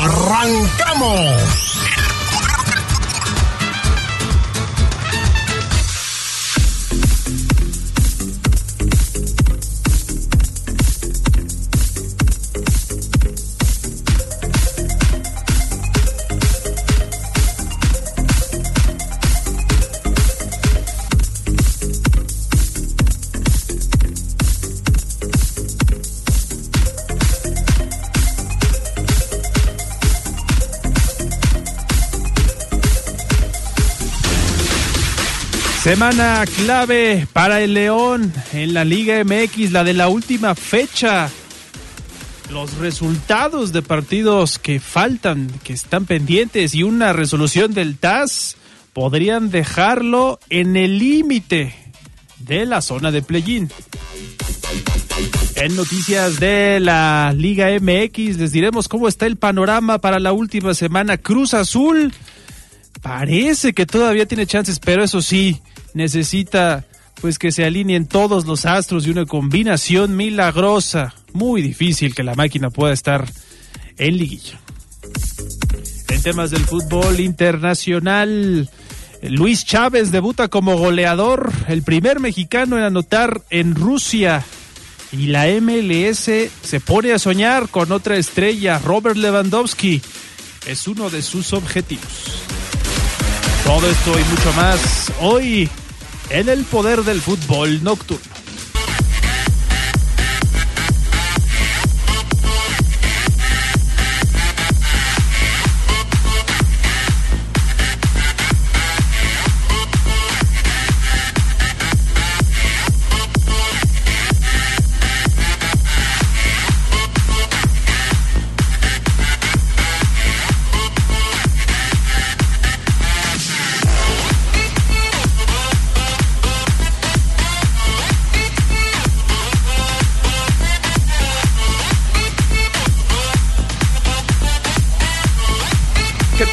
¡Arrancamos! Semana clave para el León en la Liga MX, la de la última fecha. Los resultados de partidos que faltan, que están pendientes y una resolución del TAS podrían dejarlo en el límite de la zona de play-in. En noticias de la Liga MX les diremos cómo está el panorama para la última semana. Cruz Azul parece que todavía tiene chances, pero eso sí, necesita pues que se alineen todos los astros y una combinación milagrosa. Muy difícil que la máquina pueda estar en liguilla. En temas del fútbol internacional, Luis Chávez debuta como goleador, el primer mexicano en anotar en Rusia. Y la MLS se pone a soñar con otra estrella, Robert Lewandowski. Es uno de sus objetivos. Todo esto y mucho más hoy en el poder del fútbol nocturno.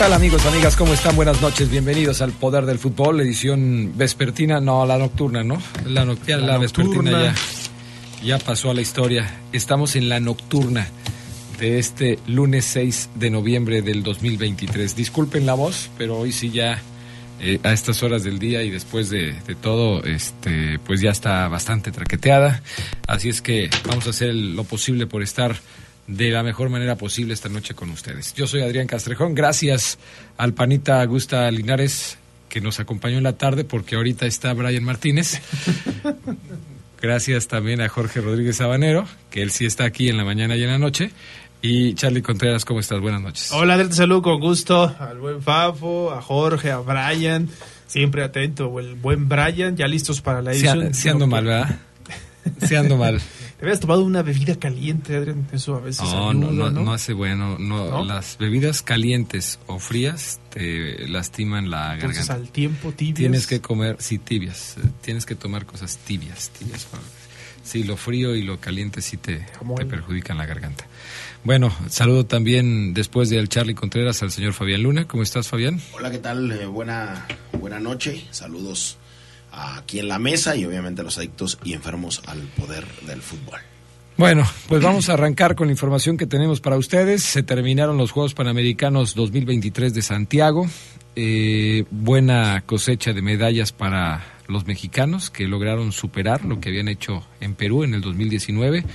Hola amigos, amigas? ¿Cómo están? Buenas noches, bienvenidos al Poder del Fútbol, edición vespertina, no, la nocturna, ¿no? La, nocturna, la, vespertina ya, ya pasó a la historia. Estamos en la nocturna de este lunes 6 de noviembre del 2023. Disculpen la voz, pero hoy sí ya eh, a estas horas del día y después de, de, todo, este, pues ya está bastante traqueteada. Así es que vamos a hacer lo posible por estar de la mejor manera posible esta noche con ustedes. Yo soy Adrián Castrejón, gracias al panita Augusta Linares que nos acompañó en la tarde porque ahorita está Brian Martínez. gracias también a Jorge Rodríguez Sabanero, que él sí está aquí en la mañana y en la noche. Y Charlie Contreras, ¿cómo estás? Buenas noches. Hola, Adrián, te saludo con gusto al buen Fafo, a Jorge, a Brian, siempre atento, o el buen Brian, ya listos para la edición. Se, ando mal, ¿verdad? Se ando mal. Habías tomado una bebida caliente, Adrián. Eso a veces no, no, no, no, hace bueno. No, Las bebidas calientes o frías te lastiman la Entonces, garganta. al tiempo tibias. Tienes que comer, sí, tibias. Tienes que tomar cosas tibias, tibias. Sí, lo frío y lo caliente sí te, te perjudican la garganta. Bueno, saludo también después del Charlie Contreras al señor Fabián Luna. ¿Cómo estás, Fabián? Hola, ¿qué tal? Eh, buena, buena noche. Saludos aquí en la mesa y obviamente los adictos y enfermos al poder del fútbol. Bueno, pues vamos a arrancar con la información que tenemos para ustedes. Se terminaron los Juegos Panamericanos 2023 de Santiago. Eh, buena cosecha de medallas para los mexicanos que lograron superar lo que habían hecho en Perú en el 2019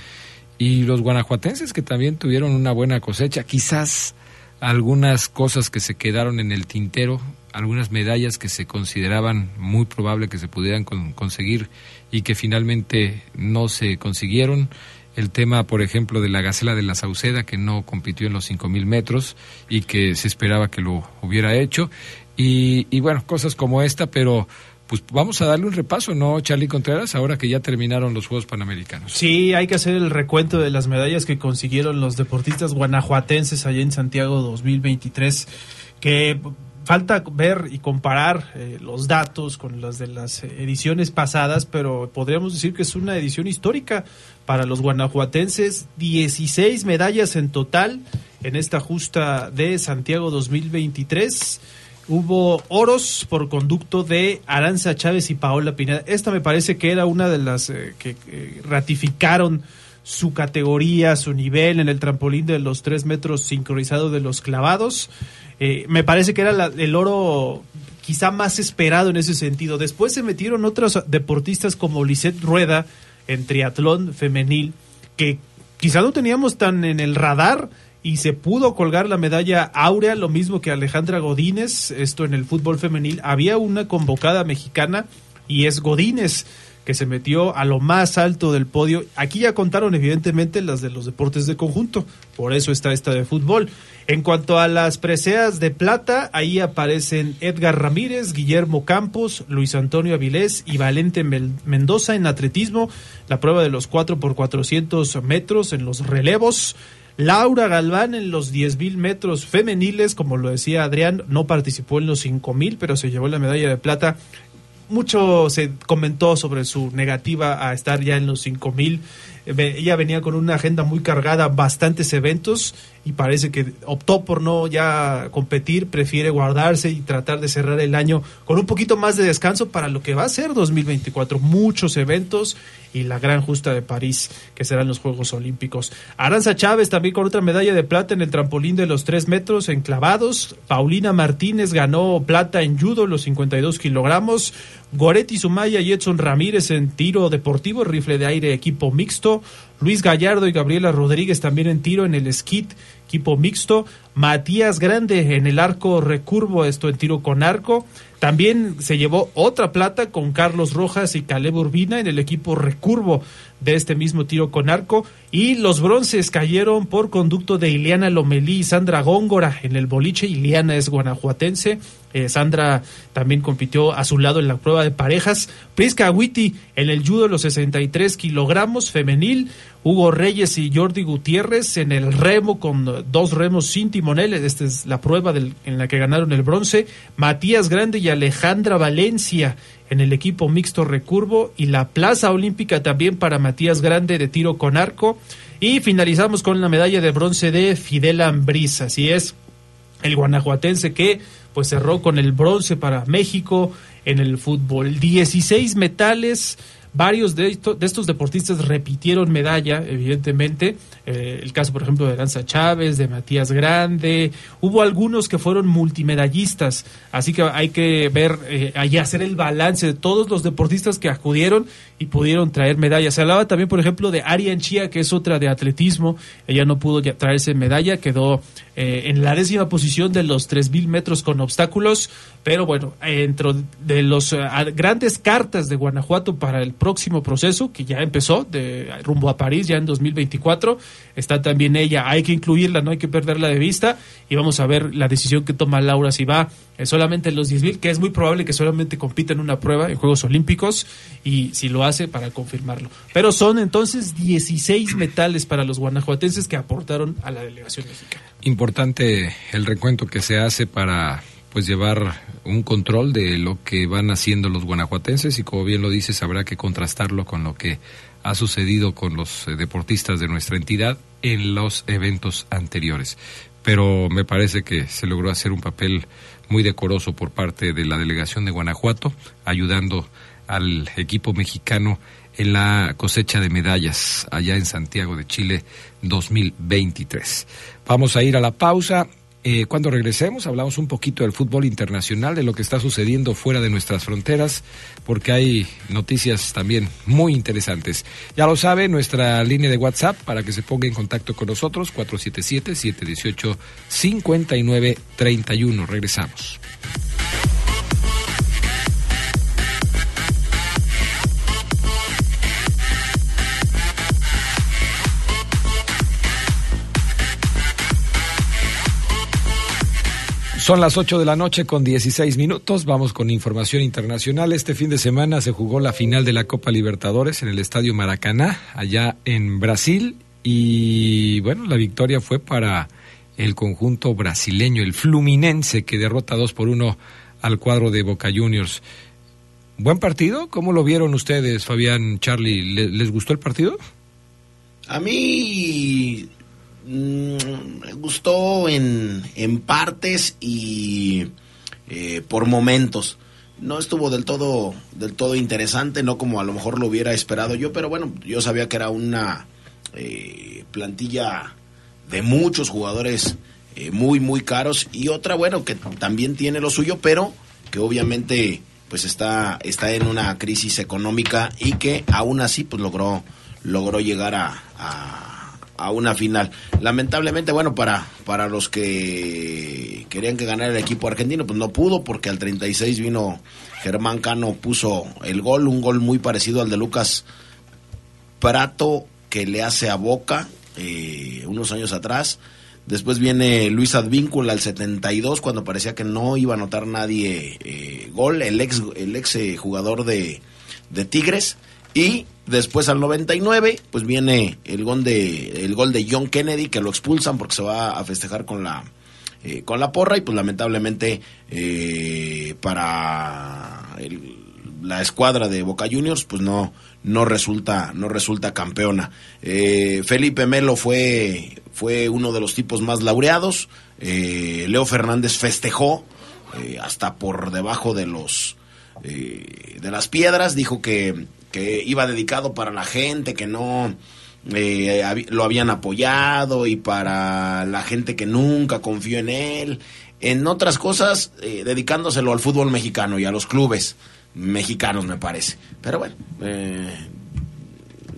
y los guanajuatenses que también tuvieron una buena cosecha. Quizás algunas cosas que se quedaron en el tintero algunas medallas que se consideraban muy probable que se pudieran con, conseguir y que finalmente no se consiguieron. El tema, por ejemplo, de la Gacela de la Sauceda, que no compitió en los 5.000 metros y que se esperaba que lo hubiera hecho. Y, y bueno, cosas como esta, pero pues vamos a darle un repaso, ¿no, Charlie Contreras? Ahora que ya terminaron los Juegos Panamericanos. Sí, hay que hacer el recuento de las medallas que consiguieron los deportistas guanajuatenses allá en Santiago 2023, que falta ver y comparar eh, los datos con los de las ediciones pasadas, pero podríamos decir que es una edición histórica para los guanajuatenses. 16 medallas en total en esta justa de Santiago 2023. Hubo oros por conducto de Aranza Chávez y Paola Pineda. Esta me parece que era una de las eh, que ratificaron su categoría, su nivel en el trampolín de los tres metros sincronizado de los clavados. Eh, me parece que era el oro quizá más esperado en ese sentido. Después se metieron otros deportistas como Lisette Rueda en triatlón femenil, que quizá no teníamos tan en el radar y se pudo colgar la medalla áurea, lo mismo que Alejandra Godínez, esto en el fútbol femenil. Había una convocada mexicana y es Godínez que se metió a lo más alto del podio. Aquí ya contaron evidentemente las de los deportes de conjunto, por eso está esta de fútbol. En cuanto a las preseas de plata, ahí aparecen Edgar Ramírez, Guillermo Campos, Luis Antonio Avilés y Valente Mendoza en atletismo, la prueba de los 4 por 400 metros en los relevos. Laura Galván en los 10.000 metros femeniles, como lo decía Adrián, no participó en los 5.000, pero se llevó la medalla de plata mucho se comentó sobre su negativa a estar ya en los 5000. Ella venía con una agenda muy cargada, bastantes eventos y parece que optó por no ya competir, prefiere guardarse y tratar de cerrar el año con un poquito más de descanso para lo que va a ser 2024. Muchos eventos y la gran justa de París, que serán los Juegos Olímpicos. Aranza Chávez también con otra medalla de plata en el trampolín de los 3 metros en clavados. Paulina Martínez ganó plata en judo, los 52 kilogramos. Goretti Sumaya y Edson Ramírez en tiro deportivo, rifle de aire equipo mixto. Luis Gallardo y Gabriela Rodríguez también en tiro en el skit equipo mixto. Matías Grande en el arco recurvo, esto en tiro con arco. También se llevó otra plata con Carlos Rojas y Caleb Urbina en el equipo recurvo de este mismo tiro con arco. Y los bronces cayeron por conducto de Ileana Lomelí y Sandra Góngora en el boliche. Ileana es guanajuatense. Eh, Sandra también compitió a su lado en la prueba de parejas. Prisca Witty en el judo los 63 kilogramos femenil. Hugo Reyes y Jordi Gutiérrez en el remo con dos remos sin timonel. Esta es la prueba en la que ganaron el bronce. Matías Grande y Alejandra Valencia en el equipo mixto recurvo y la plaza olímpica también para Matías Grande de tiro con arco. Y finalizamos con la medalla de bronce de Fidel Ambriz. Así es, el guanajuatense que pues cerró con el bronce para México en el fútbol. 16 metales Varios de, de estos deportistas repitieron medalla, evidentemente. Eh, el caso, por ejemplo, de Danza Chávez, de Matías Grande. Hubo algunos que fueron multimedallistas. Así que hay que ver, eh, ahí hacer el balance de todos los deportistas que acudieron y pudieron traer medallas. Se hablaba también, por ejemplo, de Arian Chia, que es otra de atletismo. Ella no pudo traerse medalla, quedó eh, en la décima posición de los 3.000 metros con obstáculos. Pero bueno, dentro de los grandes cartas de Guanajuato para el próximo proceso que ya empezó de rumbo a París ya en 2024. Está también ella, hay que incluirla, no hay que perderla de vista y vamos a ver la decisión que toma Laura si va eh, solamente en los 10.000, que es muy probable que solamente compita en una prueba en Juegos Olímpicos y si lo hace para confirmarlo. Pero son entonces 16 metales para los guanajuatenses que aportaron a la delegación mexicana. Importante el recuento que se hace para pues llevar un control de lo que van haciendo los guanajuatenses y como bien lo dices habrá que contrastarlo con lo que ha sucedido con los eh, deportistas de nuestra entidad en los eventos anteriores. Pero me parece que se logró hacer un papel muy decoroso por parte de la delegación de Guanajuato, ayudando al equipo mexicano en la cosecha de medallas allá en Santiago de Chile 2023. Vamos a ir a la pausa eh, cuando regresemos hablamos un poquito del fútbol internacional, de lo que está sucediendo fuera de nuestras fronteras, porque hay noticias también muy interesantes. Ya lo sabe, nuestra línea de WhatsApp para que se ponga en contacto con nosotros, 477-718-5931. Regresamos. Son las 8 de la noche con 16 minutos. Vamos con información internacional. Este fin de semana se jugó la final de la Copa Libertadores en el Estadio Maracaná, allá en Brasil. Y bueno, la victoria fue para el conjunto brasileño, el Fluminense, que derrota 2 por 1 al cuadro de Boca Juniors. ¿Buen partido? ¿Cómo lo vieron ustedes, Fabián, Charlie? ¿Les, gustó el partido? A mí Mm, me gustó en, en partes y eh, por momentos. No estuvo del todo, del todo interesante, no como a lo mejor lo hubiera esperado yo, pero bueno, yo sabía que era una eh, plantilla de muchos jugadores eh, muy, muy caros y otra, bueno, que también tiene lo suyo, pero que obviamente pues está, está en una crisis económica y que aún así pues logró, logró llegar a a una final. Lamentablemente, bueno, para, para los que querían que ganara el equipo argentino, pues no pudo porque al 36 vino Germán Cano, puso el gol, un gol muy parecido al de Lucas Prato que le hace a Boca eh, unos años atrás. Después viene Luis Advíncula al 72 cuando parecía que no iba a anotar nadie eh, gol, el ex, el ex eh, jugador de, de Tigres. Y después al 99, pues viene el gol de, el gol de John Kennedy, que lo expulsan porque se va a festejar con la, eh, con la porra. Y pues lamentablemente eh, para la escuadra de Boca Juniors pues no no resulta no resulta campeona. Eh, Felipe Melo fue fue uno de los tipos más laureados. Leo Fernández festejó hasta por debajo de los de las piedras. Dijo que que iba dedicado para la gente que no eh, lo habían apoyado y para la gente que nunca confió en él. En otras cosas, eh, dedicándoselo al fútbol mexicano y a los clubes mexicanos, me parece. Pero bueno, eh,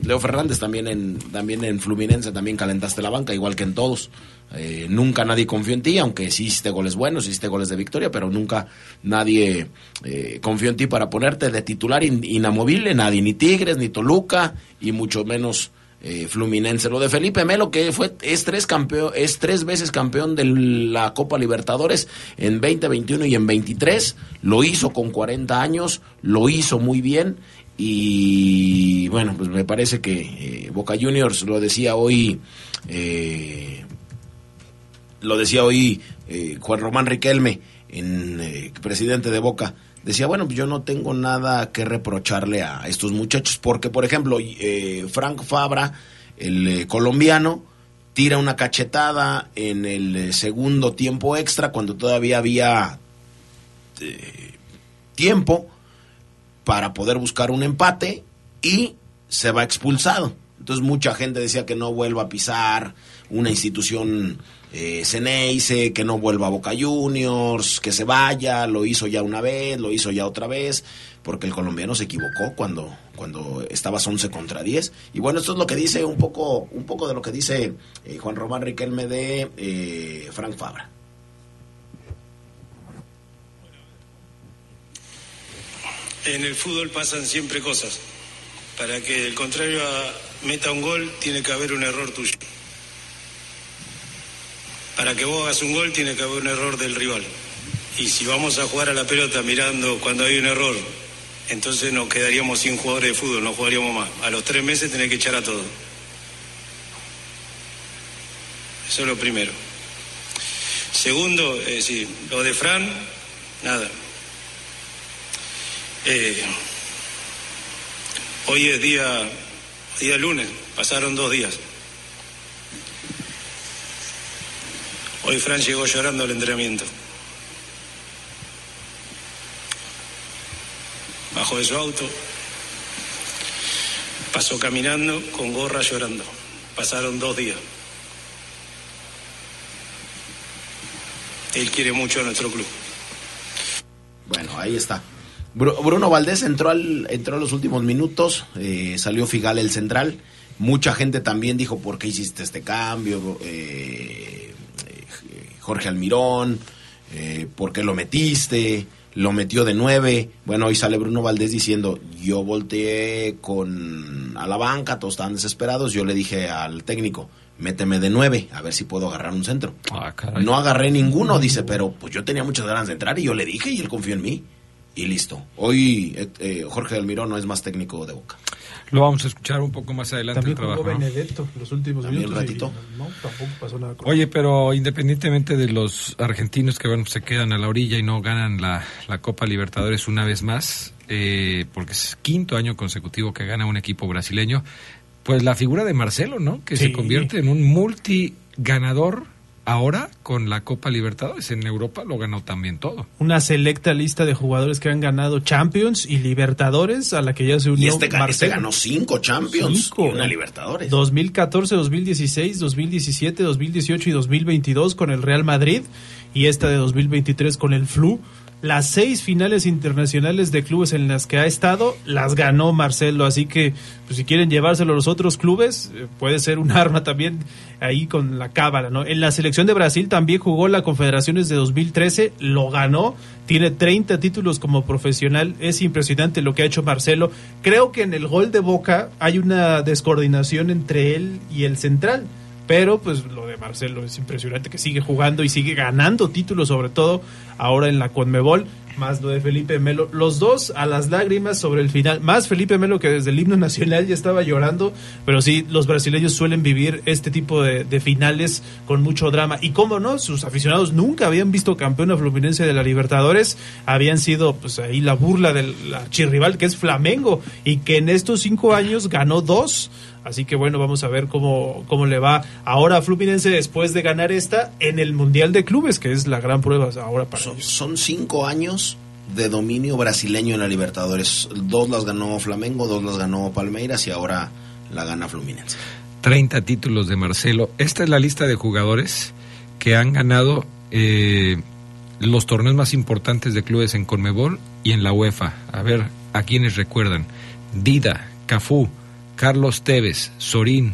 Leo Fernández también en, también en Fluminense también calentaste la banca, igual que en todos. Eh, nunca nadie confió en ti, aunque hiciste goles buenos, hiciste goles de victoria, pero nunca nadie eh, confió en ti para ponerte de titular inamovible, nadie, ni Tigres, ni Toluca, y mucho menos eh, Fluminense. Lo de Felipe Melo, que fue, es, tres campeón, es tres veces campeón de la Copa Libertadores en 2021 y en 23, lo hizo con 40 años, lo hizo muy bien. Y bueno, pues me parece que Boca Juniors lo decía hoy eh, lo decía hoy eh, Juan Román Riquelme, en, eh, presidente de Boca, decía, bueno, yo no tengo nada que reprocharle a estos muchachos, porque, por ejemplo, eh, Frank Fabra, el colombiano, tira una cachetada en el segundo tiempo extra, cuando todavía había tiempo para poder buscar un empate, y se va expulsado. Entonces mucha gente decía que no vuelva a pisar una institución eh, Ceneice, que no vuelva a Boca Juniors, que se vaya, lo hizo ya una vez, lo hizo ya otra vez, porque el colombiano se equivocó cuando, cuando estabas 11 contra 10. Y bueno, esto es lo que dice un poco, un poco de lo que dice eh, Juan Román Riquelme de eh, Frank Fabra. En el fútbol pasan siempre cosas. Para que el contrario meta un gol, tiene que haber un error tuyo para que vos hagas un gol tiene que haber un error del rival. Y si vamos a jugar a la pelota mirando cuando hay un error, entonces nos quedaríamos sin jugadores de fútbol, no jugaríamos más. A los tres meses tenés que echar a todos. Eso es lo primero. Segundo, es decir, lo de Fran, nada. Eh, hoy es día, día lunes, pasaron dos días. Hoy Fran llegó llorando al entrenamiento. Bajó de su auto, pasó caminando con gorra llorando. Pasaron dos días. Él quiere mucho a nuestro club. Bueno, ahí está. Bruno Valdés entró, al, entró a los últimos minutos, eh, salió Figal el central. Mucha gente también dijo, ¿por qué hiciste este cambio? Eh, Jorge Almirón, eh, ¿por qué lo metiste? Lo metió de nueve. Bueno, hoy sale Bruno Valdés diciendo, yo volteé con a la banca, todos estaban desesperados, yo le dije al técnico, méteme de nueve, a ver si puedo agarrar un centro. Ah. No agarré ninguno, dice, pero pues yo tenía muchas ganas de entrar y yo le dije y él confió en mí. Y listo. Hoy eh, eh, Jorge Almirón no es más técnico de Boca. Lo vamos a escuchar un poco más adelante También el trabajo. jugó ¿no? Benedetto los últimos También minutos. y ratito. no, tampoco pasó nada con Oye, pero independientemente de los argentinos que bueno, se quedan a la orilla y no ganan la, la Copa Libertadores una vez más, eh, porque es quinto año consecutivo que gana un equipo brasileño, pues la figura de Marcelo, ¿no? Que Sí. se convierte en un multiganador ahora con la Copa Libertadores. En Europa lo ganó también todo. una selecta lista de jugadores que han ganado Champions y Libertadores a la que ya se Y unió este, ga- este Marcelo. ganó cinco Champions Cinco. y una Libertadores. 2014, 2016, 2017, 2018 y 2022 con el Real Madrid y esta de 2023 con el Flu. Las seis finales internacionales de clubes en las que ha estado las ganó Marcelo, así que pues, si quieren llevárselo a los otros clubes eh, puede ser un arma también ahí con la cábala, ¿no? En la selección de Brasil también jugó la Confederaciones de 2013, lo ganó, tiene 30 títulos como profesional, es impresionante lo que ha hecho Marcelo. Creo que en el gol de Boca hay una descoordinación entre él y el central. Pero pues lo de Marcelo es impresionante que sigue jugando y sigue ganando títulos, sobre todo ahora en la Conmebol, más lo de Felipe Melo. Los dos a las lágrimas sobre el final, más Felipe Melo que desde el himno nacional ya estaba llorando, pero sí, los brasileños suelen vivir este tipo de, finales con mucho drama. Y cómo no, sus aficionados nunca habían visto campeón a Fluminense de la Libertadores, habían sido pues ahí la burla del archirrival que es Flamengo y que en estos cinco años ganó dos. Así que bueno, vamos a ver cómo, cómo le va ahora a Fluminense después de ganar esta en el Mundial de Clubes, que es la gran prueba ahora para Son, ellos. son cinco años de dominio brasileño en la Libertadores. Dos las ganó Flamengo, dos las ganó Palmeiras y ahora la gana Fluminense. 30 títulos de Marcelo. Esta es la lista de jugadores que han ganado eh, los torneos más importantes de clubes en Conmebol y en la UEFA. A ver, a quienes recuerdan. Dida, Cafú, Carlos Tevez, Sorín,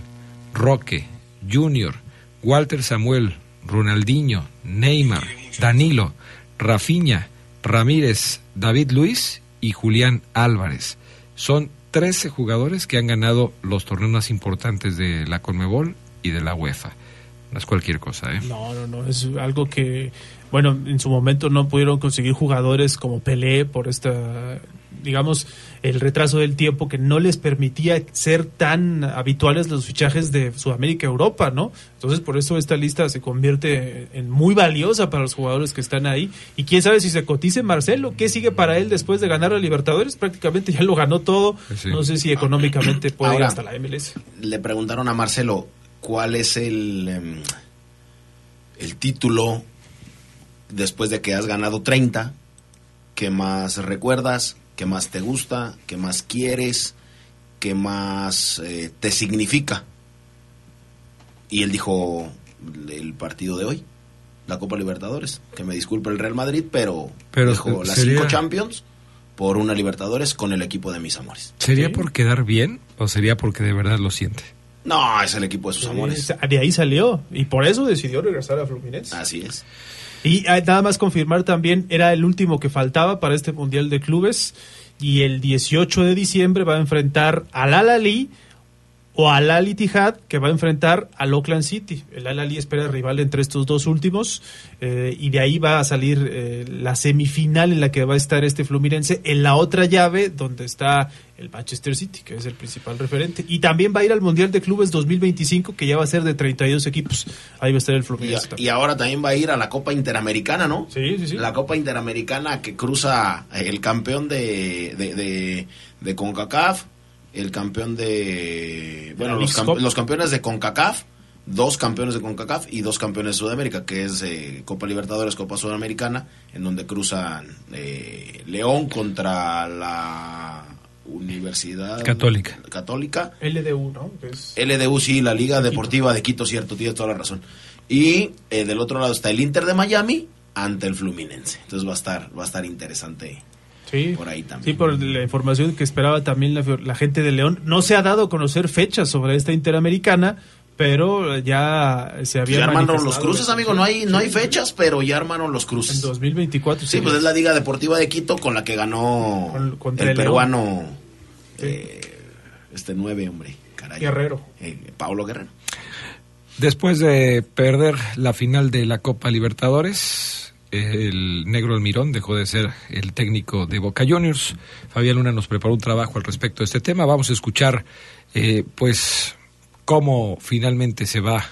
Roque, Junior, Walter Samuel, Ronaldinho, Neymar, Danilo, Rafinha, Ramírez, David Luis y Julián Álvarez. Son 13 jugadores que han ganado los torneos más importantes de la Conmebol y de la UEFA. No es cualquier cosa, ¿eh? No, no, no, es algo que, bueno, en su momento no pudieron conseguir jugadores como Pelé por esta, digamos, el retraso del tiempo que no les permitía ser tan habituales los fichajes de Sudamérica y Europa, ¿no? Entonces, por eso esta lista se convierte en muy valiosa para los jugadores que están ahí. Y quién sabe si se cotice Marcelo, ¿qué sigue para él después de ganar a Libertadores? Prácticamente ya lo ganó todo. Sí. No sé si económicamente puede ir hasta la MLS. Le preguntaron a Marcelo cuál es el, em, el título después de que has ganado 30 que más recuerdas, que más te gusta, que más quieres, que más eh, te significa. Y él dijo el partido de hoy, la Copa Libertadores, que me disculpe el Real Madrid, pero, Pero dijo las sería- cinco Champions por una Libertadores con el equipo de mis amores. ¿Sería Sí. por quedar bien o sería porque de verdad lo siente? No, es el equipo de sus amores. De ahí salió. Y por eso decidió regresar a Fluminense. Así es. Y ah, nada más confirmar también, era el último que faltaba para este Mundial de Clubes. Y el 18 de diciembre va a enfrentar al Al-Ali o al Al Ittihad, que va a enfrentar al Oakland City. El Al-Ali espera rival entre estos dos últimos. eh, y de ahí va a salir eh, la semifinal en la que va a estar este Fluminense. En la otra llave, donde está el Manchester City, que es el principal referente. Y también va a ir al Mundial de Clubes 2025, que ya va a ser de 32 equipos. Ahí va a estar el Y, Fluminense. también. y ahora también va a ir a la Copa Interamericana, ¿no? Sí, sí, sí. La Copa Interamericana que cruza el campeón de, de, de, de CONCACAF, el campeón de... Bueno, los, camp- los campeones de CONCACAF, dos campeones de CONCACAF y dos campeones de Sudamérica, que es eh, Copa Libertadores, Copa Sudamericana, en donde cruzan eh, León contra la Universidad Católica. Católica LDU, ¿no? Es- LDU, sí, la Liga Deportiva de Quito, cierto, tienes toda la razón. Y eh, del otro lado está el Inter de Miami ante el Fluminense. Entonces va a estar, va a estar interesante. Sí, Por ahí también. Sí, por la información que esperaba también la, la gente de León. No se ha dado a conocer fechas sobre esta Interamericana, pero ya se había Ya armaron los cruces, amigo. No hay, no hay Sí, fechas, pero ya armaron los En cruces. 2024. Sí, pues es la Liga Deportiva de Quito con la que ganó Con- el el peruano, eh, este nueve, hombre. Caray. Guerrero. Eh, Pablo Guerrero. Después de perder la final de la Copa Libertadores, el negro Almirón dejó de ser el técnico de Boca Juniors. Fabián Luna nos preparó un trabajo al respecto de este tema. Vamos a escuchar, eh, pues, cómo finalmente se va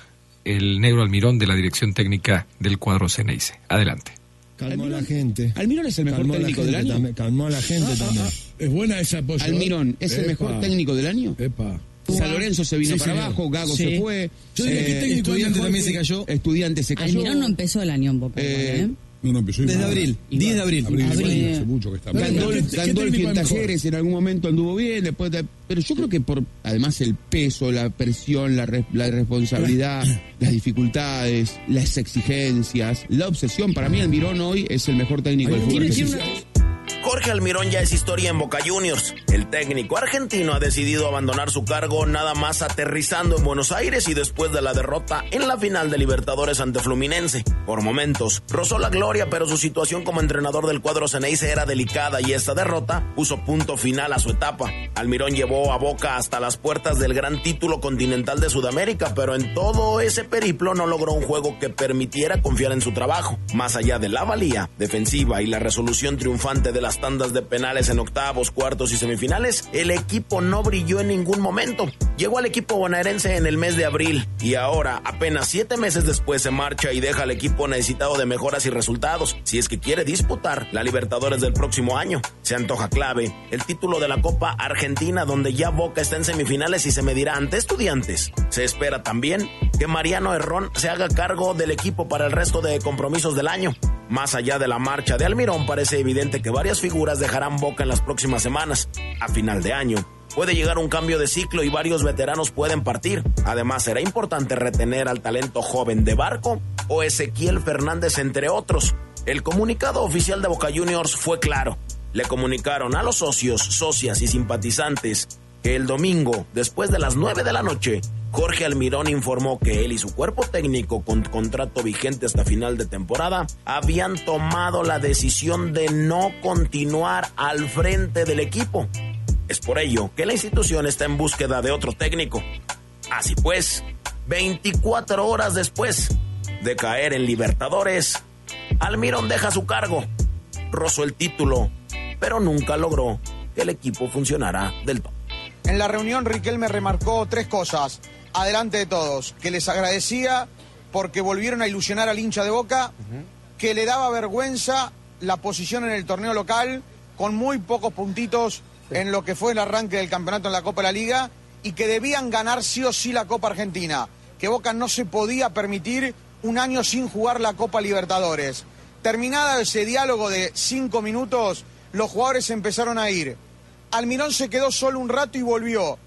el negro Almirón de la dirección técnica del cuadro Ceneice. Adelante. Calmó a la gente. Almirón es el mejor técnico del año. calmó a la gente también. Es buena esa posición. Almirón es el mejor técnico del año. Epa. San Lorenzo se vino para abajo, Gago se fue. Yo diría que técnico Estudiante también se cayó. Estudiante se cayó. Almirón no empezó el año un poco. Eh, No, no, empezó Desde abril, 10 de abril. Abril, Abril. bueno, hace mucho que está mal. Gandol- ¿Qué- Gandolfi en? Talleres en algún momento anduvo bien, después de- pero yo creo que por además el peso, la presión, la, re- la responsabilidad, las dificultades, las exigencias, la obsesión, para mí Almirón hoy es el mejor técnico del fútbol. Jorge Almirón ya es historia en Boca Juniors. El técnico argentino ha decidido abandonar su cargo nada más aterrizando en Buenos Aires y después de la derrota en la final de Libertadores ante Fluminense. Por momentos, rozó la gloria, pero su situación como entrenador del cuadro Ceneice era delicada y esta derrota puso punto final a su etapa. Almirón llevó a Boca hasta las puertas del gran título continental de Sudamérica, pero en todo ese periplo no logró un juego que permitiera confiar en su trabajo. Más allá de la valía defensiva y la resolución triunfante de las tandas de penales en octavos, cuartos y semifinales, el equipo no brilló en ningún momento. Llegó al equipo bonaerense en el mes de abril y ahora, apenas siete meses después, se marcha y deja al equipo necesitado de mejoras y resultados, si es que quiere disputar la Libertadores del próximo año. Se antoja clave el título de la Copa Argentina, donde ya Boca está en semifinales y se medirá ante estudiantes. Se espera también que Mariano Herrón se haga cargo del equipo para el resto de compromisos del año. Más allá de la marcha de Almirón, parece evidente que varias figuras dejarán Boca en las próximas semanas. A final de año, puede llegar un cambio de ciclo y varios veteranos pueden partir. Además, será importante retener al talento joven de Barco o Ezequiel Fernández, entre otros. El comunicado oficial de Boca Juniors fue claro. Le comunicaron a los socios, socias y simpatizantes el domingo, después de las 9 de la noche, Jorge Almirón informó que él y su cuerpo técnico con contrato vigente hasta final de temporada habían tomado la decisión de no continuar al frente del equipo. Es por ello que la institución está en búsqueda de otro técnico. Así pues, 24 horas después de caer en Libertadores, Almirón deja su cargo, rozó el título, pero nunca logró que el equipo funcionara del todo. En la reunión Riquelme remarcó tres cosas, adelante de todos, que les agradecía porque volvieron a ilusionar al hincha de Boca, que le daba vergüenza la posición en el torneo local con muy pocos puntitos en lo que fue el arranque del campeonato en la Copa de la Liga y que debían ganar sí o sí la Copa Argentina, que Boca no se podía permitir un año sin jugar la Copa Libertadores. Terminada ese diálogo de cinco minutos, los jugadores empezaron a ir. Almirón se quedó solo un rato y volvió.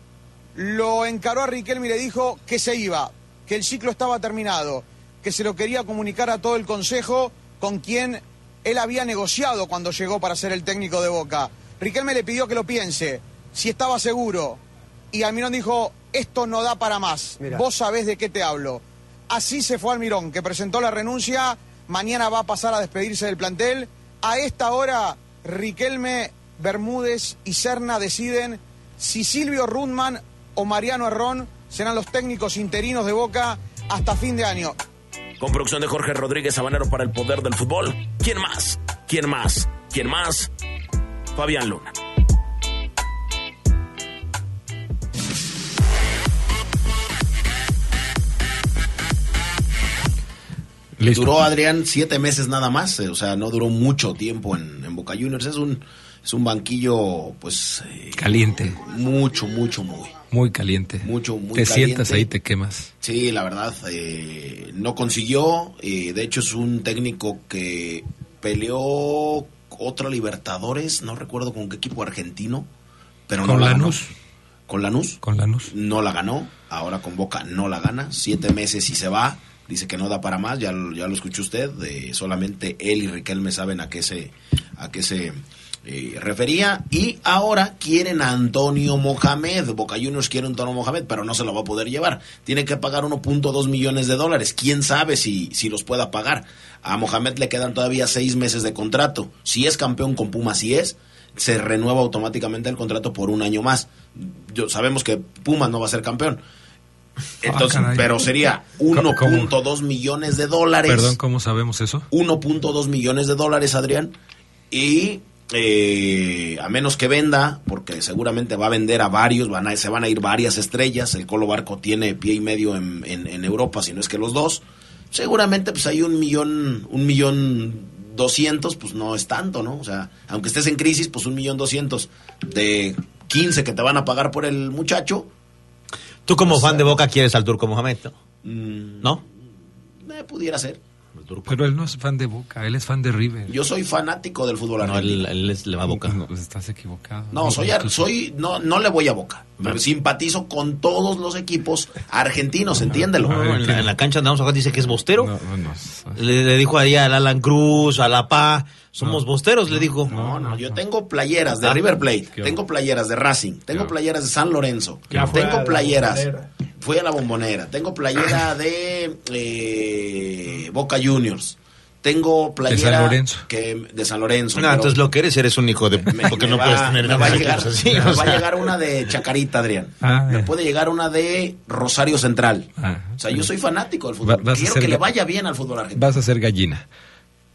Lo encaró a Riquelme y le dijo que se iba, que el ciclo estaba terminado, que se lo quería comunicar a todo el consejo con quien él había negociado cuando llegó para ser el técnico de Boca. Riquelme le pidió que lo piense, si estaba seguro. Y Almirón dijo, esto no da para más, vos sabés de qué te hablo. Así se fue Almirón, que presentó la renuncia, mañana va a pasar a despedirse del plantel. A esta hora, Riquelme, Bermúdez y Serna deciden si Silvio Rundman o Mariano Herrón serán los técnicos interinos de Boca hasta fin de año. Con producción de Jorge Rodríguez Sabanero para el poder del fútbol. ¿Quién más? ¿Quién más? ¿Quién más? Fabián Luna. Listo. Duró Adrián siete meses nada más, eh, o sea, no duró mucho tiempo en, en Boca Juniors. Es un, es un banquillo, pues, eh, Caliente, mucho, mucho, muy. muy caliente. Mucho, muy Te caliente. sientas ahí, te quemas. Sí, la verdad, eh, no consiguió. eh, de hecho, es un técnico que peleó otra Libertadores, no recuerdo con qué equipo argentino, pero no Con ganó. Lanús. Con Lanús. Con Lanús. No la ganó, ahora con Boca no la gana. Siete meses y se va. Dice que no da para más, ya, lo- ya lo escuchó usted. eh, solamente él y Riquelme saben a qué se, a qué se eh, refería. Y ahora quieren a Antonio Mohamed. Boca Juniors quiere a Antonio Mohamed, pero no se lo va a poder llevar. Tiene que pagar 1.2 millones de dólares. ¿Quién sabe si, si los pueda pagar? A Mohamed le quedan todavía seis meses de contrato. Si es campeón con Pumas, si es, se renueva automáticamente el contrato por un año más. Yo, sabemos que Pumas no va a ser campeón. Entonces, Ah, caray. pero sería ¿Cómo? 1.2 millones de dólares. Perdón, ¿cómo sabemos eso? 1.2 millones de dólares, Adrián. Y eh, a menos que venda, porque seguramente va a vender a varios, van a, se van a ir varias estrellas. El Colo Barco tiene pie y medio en, en- en Europa, si no es que los dos. Seguramente, pues hay un millón, un millón doscientos, pues no es tanto, ¿no? O sea, aunque estés en crisis, pues un millón doscientos de 15 que te van a pagar por el muchacho. Tú como fan de Boca quieres al Turco Mohamed, ¿no? mm, ¿No? eh, pudiera ser. Pero él no es fan de Boca, él es fan de River. Yo soy fanático del fútbol No, argentino. él, él es- le va a Boca. No, pues estás equivocado. No, soy, ar- tú- soy no, no le voy a Boca. Pero simpatizo con todos los equipos argentinos, entiéndelo. No, en, la, en la cancha andamos acá, dice que es bostero. No, no, no. Le, le dijo ahí al Alan Cruz, a La Pa, somos bosteros, le dijo. No, no, yo tengo playeras de River Plate, tengo playeras de Racing, tengo playeras de San Lorenzo, tengo la playeras, fui a la bombonera, tengo playera de eh, Boca Juniors, tengo playera San Lorenzo. Que, de San Lorenzo. No, pero entonces lo que eres, eres un hijo de... me- porque me no va- puedes tener me va a nada llegar, así. me o va a llegar una de Chacarita, Adrián. Ah, me eh. puede llegar una de Rosario Central. Ah, o sea, yo soy fanático del fútbol. Quiero que le vaya bien al fútbol argentino. Vas a ser gallina.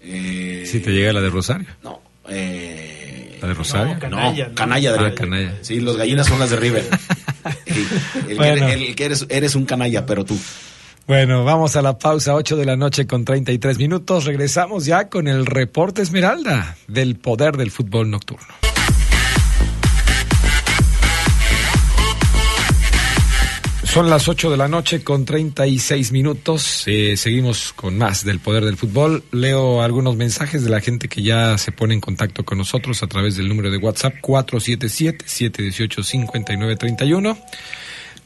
Eh, Si te llega la de Rosario. No. eh, ¿La de Rosario? No, canalla, no, ¿no? canalla, Adrián. Ah, canalla. Sí, los gallinas son las de River. El, Bueno. que, el que eres, eres un canalla, pero tú. Bueno, vamos a la pausa, 8 de la noche con 33 minutos. Regresamos ya con el reporte Esmeralda del poder del fútbol nocturno. Son las 8 de la noche con 36 minutos. Eh, seguimos con más del poder del fútbol. Leo algunos mensajes de la gente que ya se pone en contacto con nosotros a través del número de WhatsApp 477-718-5931.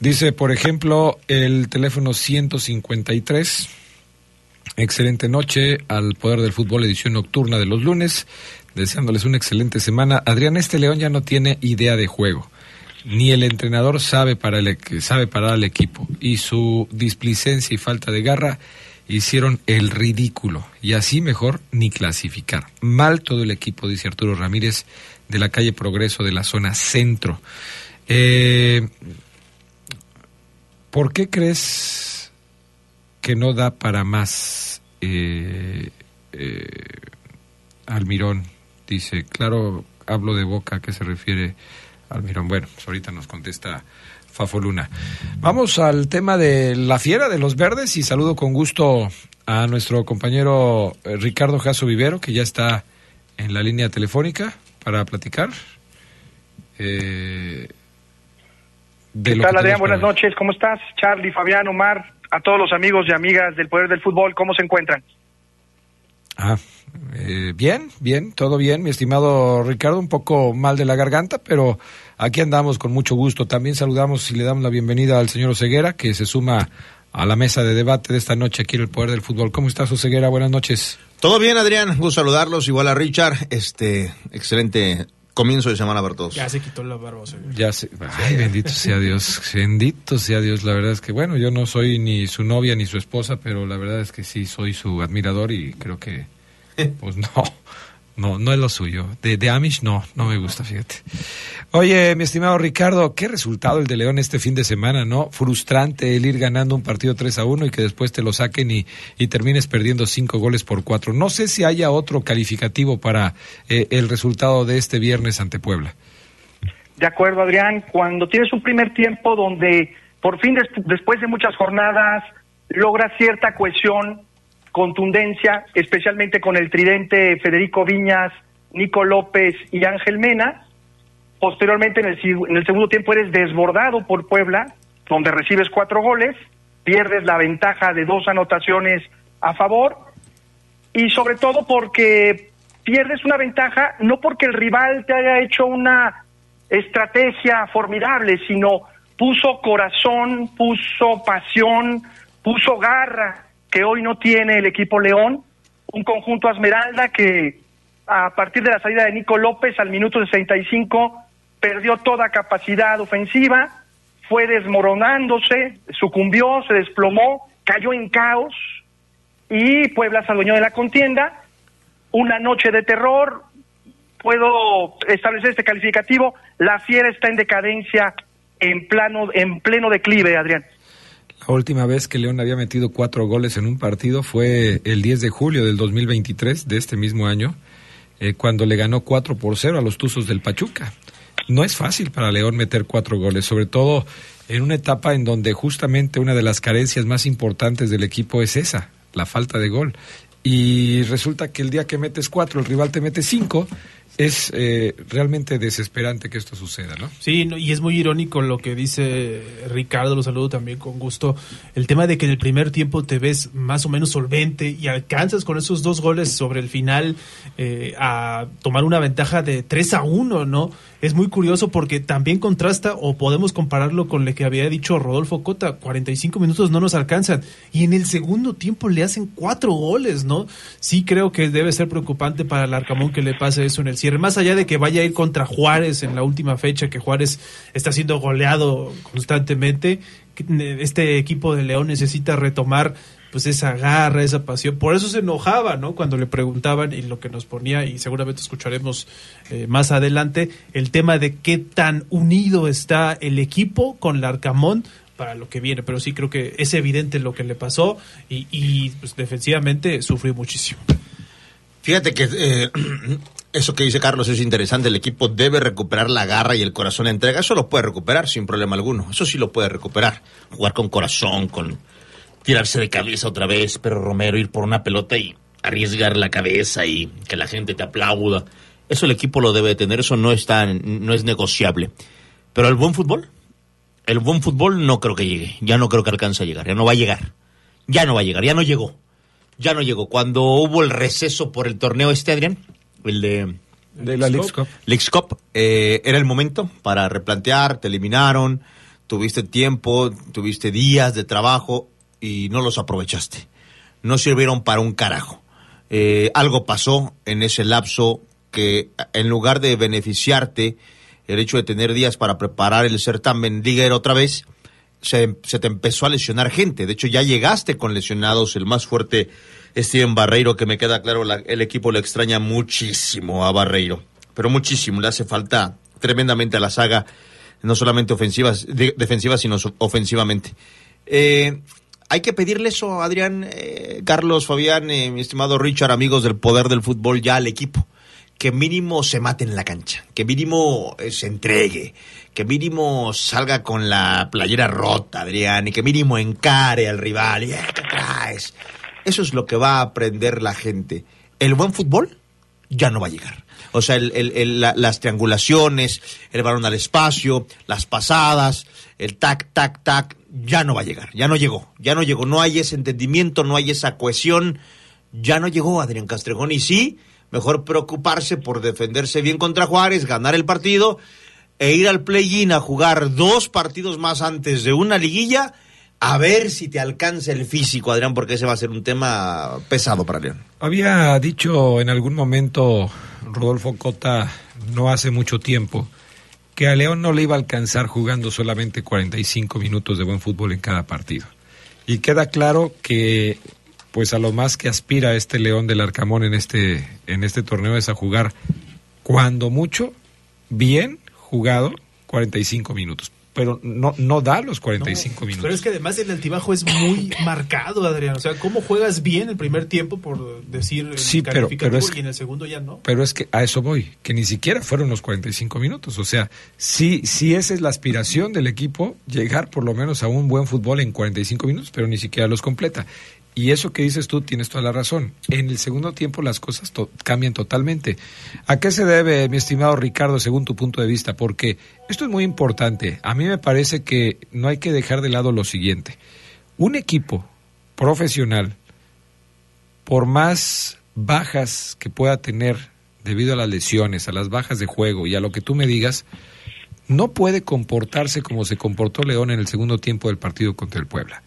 Dice, por ejemplo, el teléfono 153. Excelente noche al Poder del Fútbol, edición nocturna de los lunes. Deseándoles una excelente semana. Adrián, este León ya no tiene idea de juego. Ni el entrenador sabe, para el, sabe parar al equipo. Y su displicencia y falta de garra hicieron el ridículo. Y así mejor ni clasificar. Mal todo el equipo, dice Arturo Ramírez, de la calle Progreso de la zona centro. Eh, ¿Por qué crees que no da para más eh, eh, Almirón? Dice, claro, hablo de boca, ¿a qué se refiere Almirón? Bueno, pues ahorita nos contesta Fafo Luna. Vamos al tema de la fiera de los verdes y saludo con gusto a nuestro compañero eh, Ricardo Jasso Vivero, que ya está en la línea telefónica para platicar. Eh, de ¿Qué tal, Adrián? Buenas noches. ¿Cómo estás? Charlie, Fabián, Omar, a todos los amigos y amigas del Poder del Fútbol, ¿cómo se encuentran? Ah, eh, bien, bien, todo bien, mi estimado Ricardo, un poco mal de la garganta, pero aquí andamos con mucho gusto. También saludamos y le damos la bienvenida al señor Oseguera, que se suma a la mesa de debate de esta noche aquí en el Poder del Fútbol. ¿Cómo estás, Oseguera? Buenas noches. Todo bien, Adrián. Gusto saludarlos. Igual a Richard. Este, excelente comienzo de semana para todos. Ya se quitó la barba. sea. Ya sé, ay, bendito sea Dios, bendito sea Dios. La verdad es que, bueno, yo no soy ni su novia ni su esposa, pero la verdad es que sí soy su admirador y creo que, pues no, no, no es lo suyo. De, Amish no, no me gusta, fíjate. Oye, mi estimado Ricardo, qué resultado el de León este fin de semana, ¿no? Frustrante el ir ganando un partido 3 a 1 y que después te lo saquen y, termines perdiendo cinco goles por cuatro. No sé si haya otro calificativo para eh, el resultado de este viernes ante Puebla. De acuerdo, Adrián, cuando tienes un primer tiempo donde por fin des- después de muchas jornadas logras cierta cohesión, contundencia, especialmente con el tridente Federico Viñas, Nico López y Ángel Mena, posteriormente en el, en el segundo tiempo eres desbordado por Puebla, donde recibes cuatro goles, pierdes la ventaja de dos anotaciones a favor y sobre todo porque pierdes una ventaja no porque el rival te haya hecho una estrategia formidable, sino puso corazón, puso pasión, puso garra que hoy no tiene el equipo León, un conjunto Esmeralda que a partir de la salida de Nico López al minuto 65 perdió toda capacidad ofensiva, fue desmoronándose, sucumbió, se desplomó, cayó en caos y Puebla se adueñó de la contienda. Una noche de terror, puedo establecer este calificativo, la fiera está en decadencia en plano en pleno declive, Adrián. La última vez que León había metido cuatro goles en un partido fue el 10 de julio del 2023, de este mismo año, eh, cuando le ganó 4 por 0 a los Tuzos del Pachuca. No es fácil para León meter cuatro goles, sobre todo en una etapa en donde justamente una de las carencias más importantes del equipo es esa, la falta de gol. Y resulta que el día que metes cuatro, el rival te mete cinco, es eh, realmente desesperante que esto suceda, ¿no? Sí, no, y es muy irónico lo que dice Ricardo, lo saludo también con gusto, el tema de que en el primer tiempo te ves más o menos solvente y alcanzas con esos dos goles sobre el final eh, a tomar una ventaja de 3 a 1, ¿no? Es muy curioso porque también contrasta o podemos compararlo con lo que había dicho Rodolfo Cota, 45 minutos no nos alcanzan y en el segundo tiempo le hacen cuatro goles, ¿no? Sí creo que debe ser preocupante para el Arcamón que le pase eso en el cierre, más allá de que vaya a ir contra Juárez en la última fecha, que Juárez está siendo goleado constantemente, este equipo de León necesita retomar pues esa garra, esa pasión. Por eso se enojaba, ¿no? Cuando le preguntaban y lo que nos ponía, y seguramente escucharemos eh, más adelante, el tema de qué tan unido está el equipo con Larcamón para lo que viene. Pero sí creo que es evidente lo que le pasó y, y pues, defensivamente sufrió muchísimo. Fíjate que eh, eso que dice Carlos es interesante. El equipo debe recuperar la garra y el corazón de entrega. Eso lo puede recuperar sin problema alguno. Eso sí lo puede recuperar. Jugar con corazón, con tirarse de cabeza otra vez, pero Romero ir por una pelota y arriesgar la cabeza y que la gente te aplauda. Eso el equipo lo debe tener, eso no está, no es negociable. Pero el buen fútbol, el buen fútbol no creo que llegue, ya no creo que alcance a llegar, ya no va a llegar, ya no va a llegar, ya no llegó, ya no llegó. Cuando hubo el receso por el torneo este, Adrián, el de... De la Cup. Leagues Cup, eh, era el momento para replantear, te eliminaron, tuviste tiempo, tuviste días de trabajo, y no los aprovechaste. No sirvieron para un carajo. Eh, algo pasó en ese lapso que en lugar de beneficiarte el hecho de tener días para preparar el certamen Liga otra vez, se, te empezó a lesionar gente. De hecho, ya llegaste con lesionados. El más fuerte, Steven Barreiro, que me queda claro, la, el equipo le extraña muchísimo a Barreiro. Pero muchísimo. Le hace falta tremendamente a la saga, no solamente ofensivas, de, defensiva, sino ofensivamente. Eh, hay que pedirle eso, Adrián, eh, Carlos, Fabián, eh, mi estimado Richard, amigos del poder del fútbol, ya al equipo. Que mínimo se mate en la cancha, que mínimo eh, se entregue, que mínimo salga con la playera rota, Adrián, y que mínimo encare al rival. Y, ¿Qué traes? Eso es lo que va a aprender la gente. El buen fútbol ya no va a llegar. O sea, el, el, el, la, las triangulaciones, el balón al espacio, las pasadas, el tac, tac, tac, ya no va a llegar, ya no llegó, ya no llegó, no hay ese entendimiento, no hay esa cohesión, ya no llegó Adrián Castrejón. Y sí, mejor preocuparse por defenderse bien contra Juárez, ganar el partido e ir al play-in a jugar dos partidos más antes de una liguilla, a ver si te alcanza el físico, Adrián, porque ese va a ser un tema pesado para León. Había dicho en algún momento Rodolfo Cota, no hace mucho tiempo, que a León no le iba a alcanzar jugando solamente 45 minutos de buen fútbol en cada partido. Y queda claro que pues a lo más que aspira este León del Arcamón en este en este torneo es a jugar cuando mucho bien jugado 45 minutos pero no, no da los 45 no, minutos. Pero es que además el altibajo es muy marcado, Adrián. O sea, ¿cómo juegas bien el primer tiempo, por decir, sí, pero, pero es, y en el segundo ya no? Pero es que a eso voy, que ni siquiera fueron los 45 minutos. O sea, sí, sí esa es la aspiración del equipo, llegar por lo menos a un buen fútbol en 45 minutos, pero ni siquiera los completa. Y eso que dices tú tienes toda la razón. En el segundo tiempo las cosas cambian totalmente. ¿A qué se debe, mi estimado Ricardo, según tu punto de vista? Porque esto es muy importante. A mí me parece que no hay que dejar de lado lo siguiente. Un equipo profesional, por más bajas que pueda tener debido a las lesiones, a las bajas de juego y a lo que tú me digas, no puede comportarse como se comportó León en el segundo tiempo del partido contra el Puebla.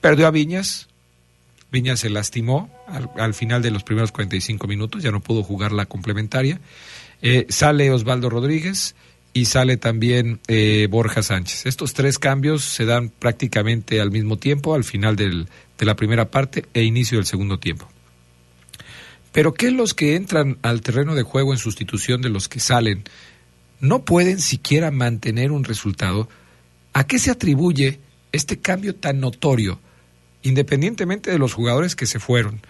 Perdió a Viñas, Viña se lastimó al, al, final de los primeros 45 minutos, ya no pudo jugar la complementaria. Eh, sale Osvaldo Rodríguez y sale también eh, Borja Sánchez. Estos tres cambios se dan prácticamente al mismo tiempo, al final de la primera parte e inicio del segundo tiempo. Pero ¿qué los que entran al terreno de juego en sustitución de los que salen no pueden siquiera mantener un resultado? ¿A qué se atribuye este cambio tan notorio, independientemente de los jugadores que se fueron,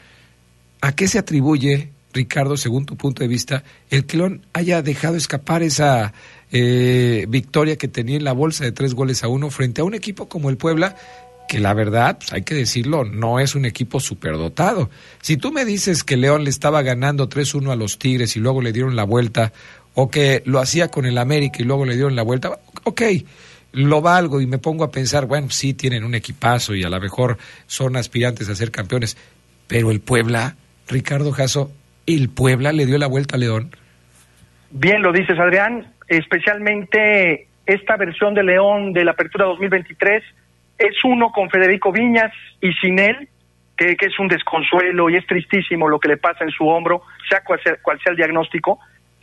¿a qué se atribuye, Ricardo, según tu punto de vista, el que León haya dejado escapar esa eh, victoria que tenía en la bolsa de tres goles a uno frente a un equipo como el Puebla? que la verdad, pues, hay que decirlo, no es un equipo superdotado. Si tú me dices que León le estaba ganando 3-1 a los Tigres y luego le dieron la vuelta, o que lo hacía con el América y luego le dieron la vuelta, ok, lo valgo y me pongo a pensar, bueno, sí tienen un equipazo y a lo mejor son aspirantes a ser campeones, pero el Puebla, Ricardo Jasso, el Puebla le dio la vuelta a León. Bien lo dices, Adrián, especialmente esta versión de León de la Apertura 2023 es uno con Federico Viñas y sin él, que, que, es un desconsuelo y es tristísimo lo que le pasa en su hombro, sea cual, sea cual sea el diagnóstico.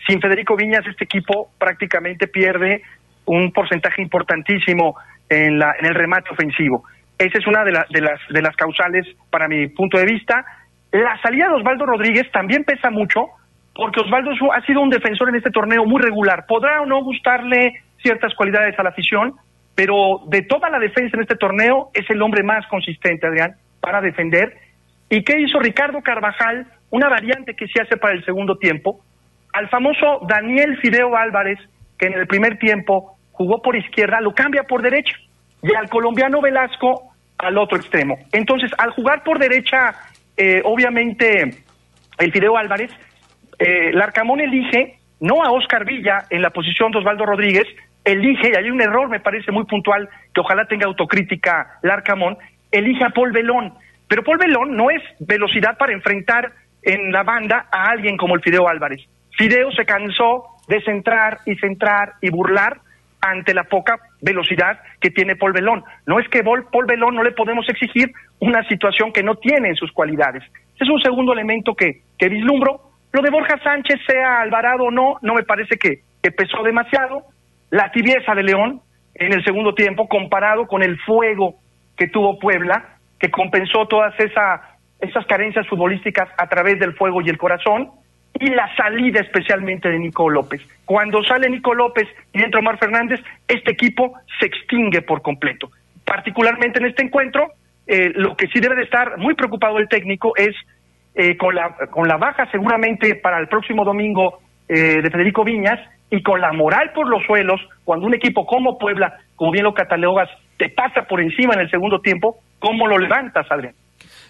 Sin Federico Viñas este equipo prácticamente pierde un porcentaje importantísimo en, la, en el remate ofensivo. Esa es una de, la, de, las, de las causales para mi punto de vista. La salida de Osvaldo Rodríguez también pesa mucho porque Osvaldo ha sido un defensor en este torneo muy regular. Podrá o no gustarle ciertas cualidades a la afición, pero de toda la defensa en este torneo es el hombre más consistente, Adrián, para defender. ¿Y qué hizo Ricardo Carvajal? Una variante que se hace para el segundo tiempo. Al famoso Daniel Fideo Álvarez, que en el primer tiempo jugó por izquierda, lo cambia por derecha. Y al colombiano Velasco al otro extremo. Entonces, al jugar por derecha, eh, obviamente, el Fideo Álvarez, eh, Larcamón elige no a Oscar Villa en la posición de Osvaldo Rodríguez, elige, y hay un error, me parece muy puntual, que ojalá tenga autocrítica Larcamón, elige a Paul Belón. Pero Paul Belón no es velocidad para enfrentar en la banda a alguien como el Fideo Álvarez. Fideo se cansó de centrar y centrar y burlar ante la poca velocidad que tiene Paul Belón. No es que Paul Belón no le podemos exigir una situación que no tiene en sus cualidades. Es un segundo elemento que, que vislumbro. Lo de Borja Sánchez, sea Alvarado o no, no me parece que, que pesó demasiado la tibieza de León en el segundo tiempo comparado con el fuego que tuvo Puebla, que compensó todas esa, esas carencias futbolísticas a través del fuego y el corazón, y la salida especialmente de Nico López. Cuando sale Nico López y entra Omar Fernández, este equipo se extingue por completo. Particularmente en este encuentro, eh, lo que sí debe de estar muy preocupado el técnico es eh, con, la, con la baja seguramente para el próximo domingo eh, de Federico Viñas, y con la moral por los suelos, cuando un equipo como Puebla, como bien lo catalogas, te pasa por encima en el segundo tiempo, ¿cómo lo levantas, Adrián?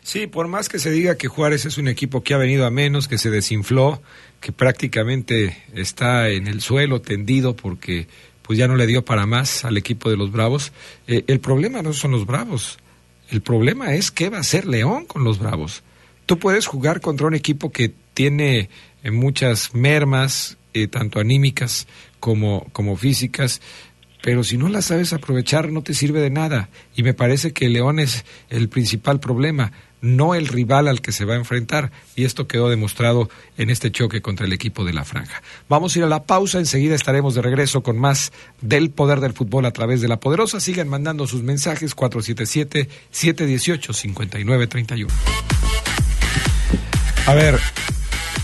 Sí, por más que se diga que Juárez es un equipo que ha venido a menos, que se desinfló, que prácticamente está en el suelo tendido porque pues ya no le dio para más al equipo de los Bravos. Eh, el problema no son los Bravos, el problema es qué va a hacer León con los Bravos. Tú puedes jugar contra un equipo que tiene eh, muchas mermas, eh, tanto anímicas como, como físicas, pero si no las sabes aprovechar no te sirve de nada. Y me parece que León es el principal problema, no el rival al que se va a enfrentar. Y esto quedó demostrado en este choque contra el equipo de la franja. Vamos a ir a la pausa, enseguida estaremos de regreso con más del poder del fútbol a través de la poderosa. Sigan mandando sus mensajes 477-718-5931. A ver,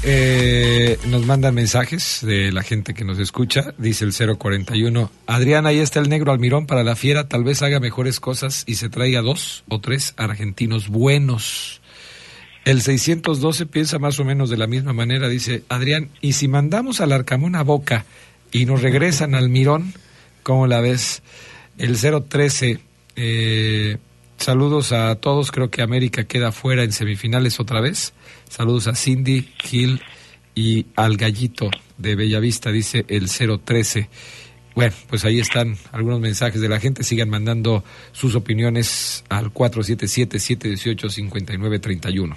eh, nos mandan mensajes de la gente que nos escucha. Dice el 041. Adrián, ahí está el negro Almirón para la fiera. Tal vez haga mejores cosas y se traiga dos o tres argentinos buenos. El 612 piensa más o menos de la misma manera. Dice Adrián, ¿y si mandamos al Arcamón a Boca y nos regresan al Mirón? ¿Cómo la ves? El 013. Eh, saludos a todos. Creo que América queda fuera en semifinales otra vez. Saludos a Cindy, Gil y al gallito de Bellavista, dice el 013. Bueno, pues ahí están algunos mensajes de la gente. Sigan mandando sus opiniones al 477-718-5931.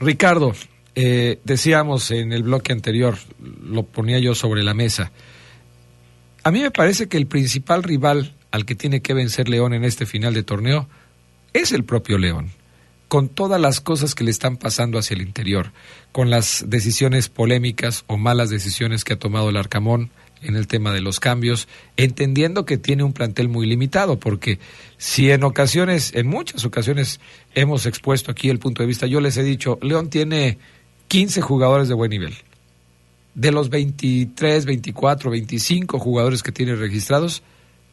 Ricardo, eh, decíamos en el bloque anterior, lo ponía yo sobre la mesa. A mí me parece que el principal rival al que tiene que vencer León en este final de torneo es el propio León con todas las cosas que le están pasando hacia el interior, con las decisiones polémicas o malas decisiones que ha tomado el Arcamón en el tema de los cambios, entendiendo que tiene un plantel muy limitado, porque si en ocasiones, en muchas ocasiones, hemos expuesto aquí el punto de vista, yo les he dicho, León tiene 15 jugadores de buen nivel. De los 23, 24, 25 jugadores que tiene registrados,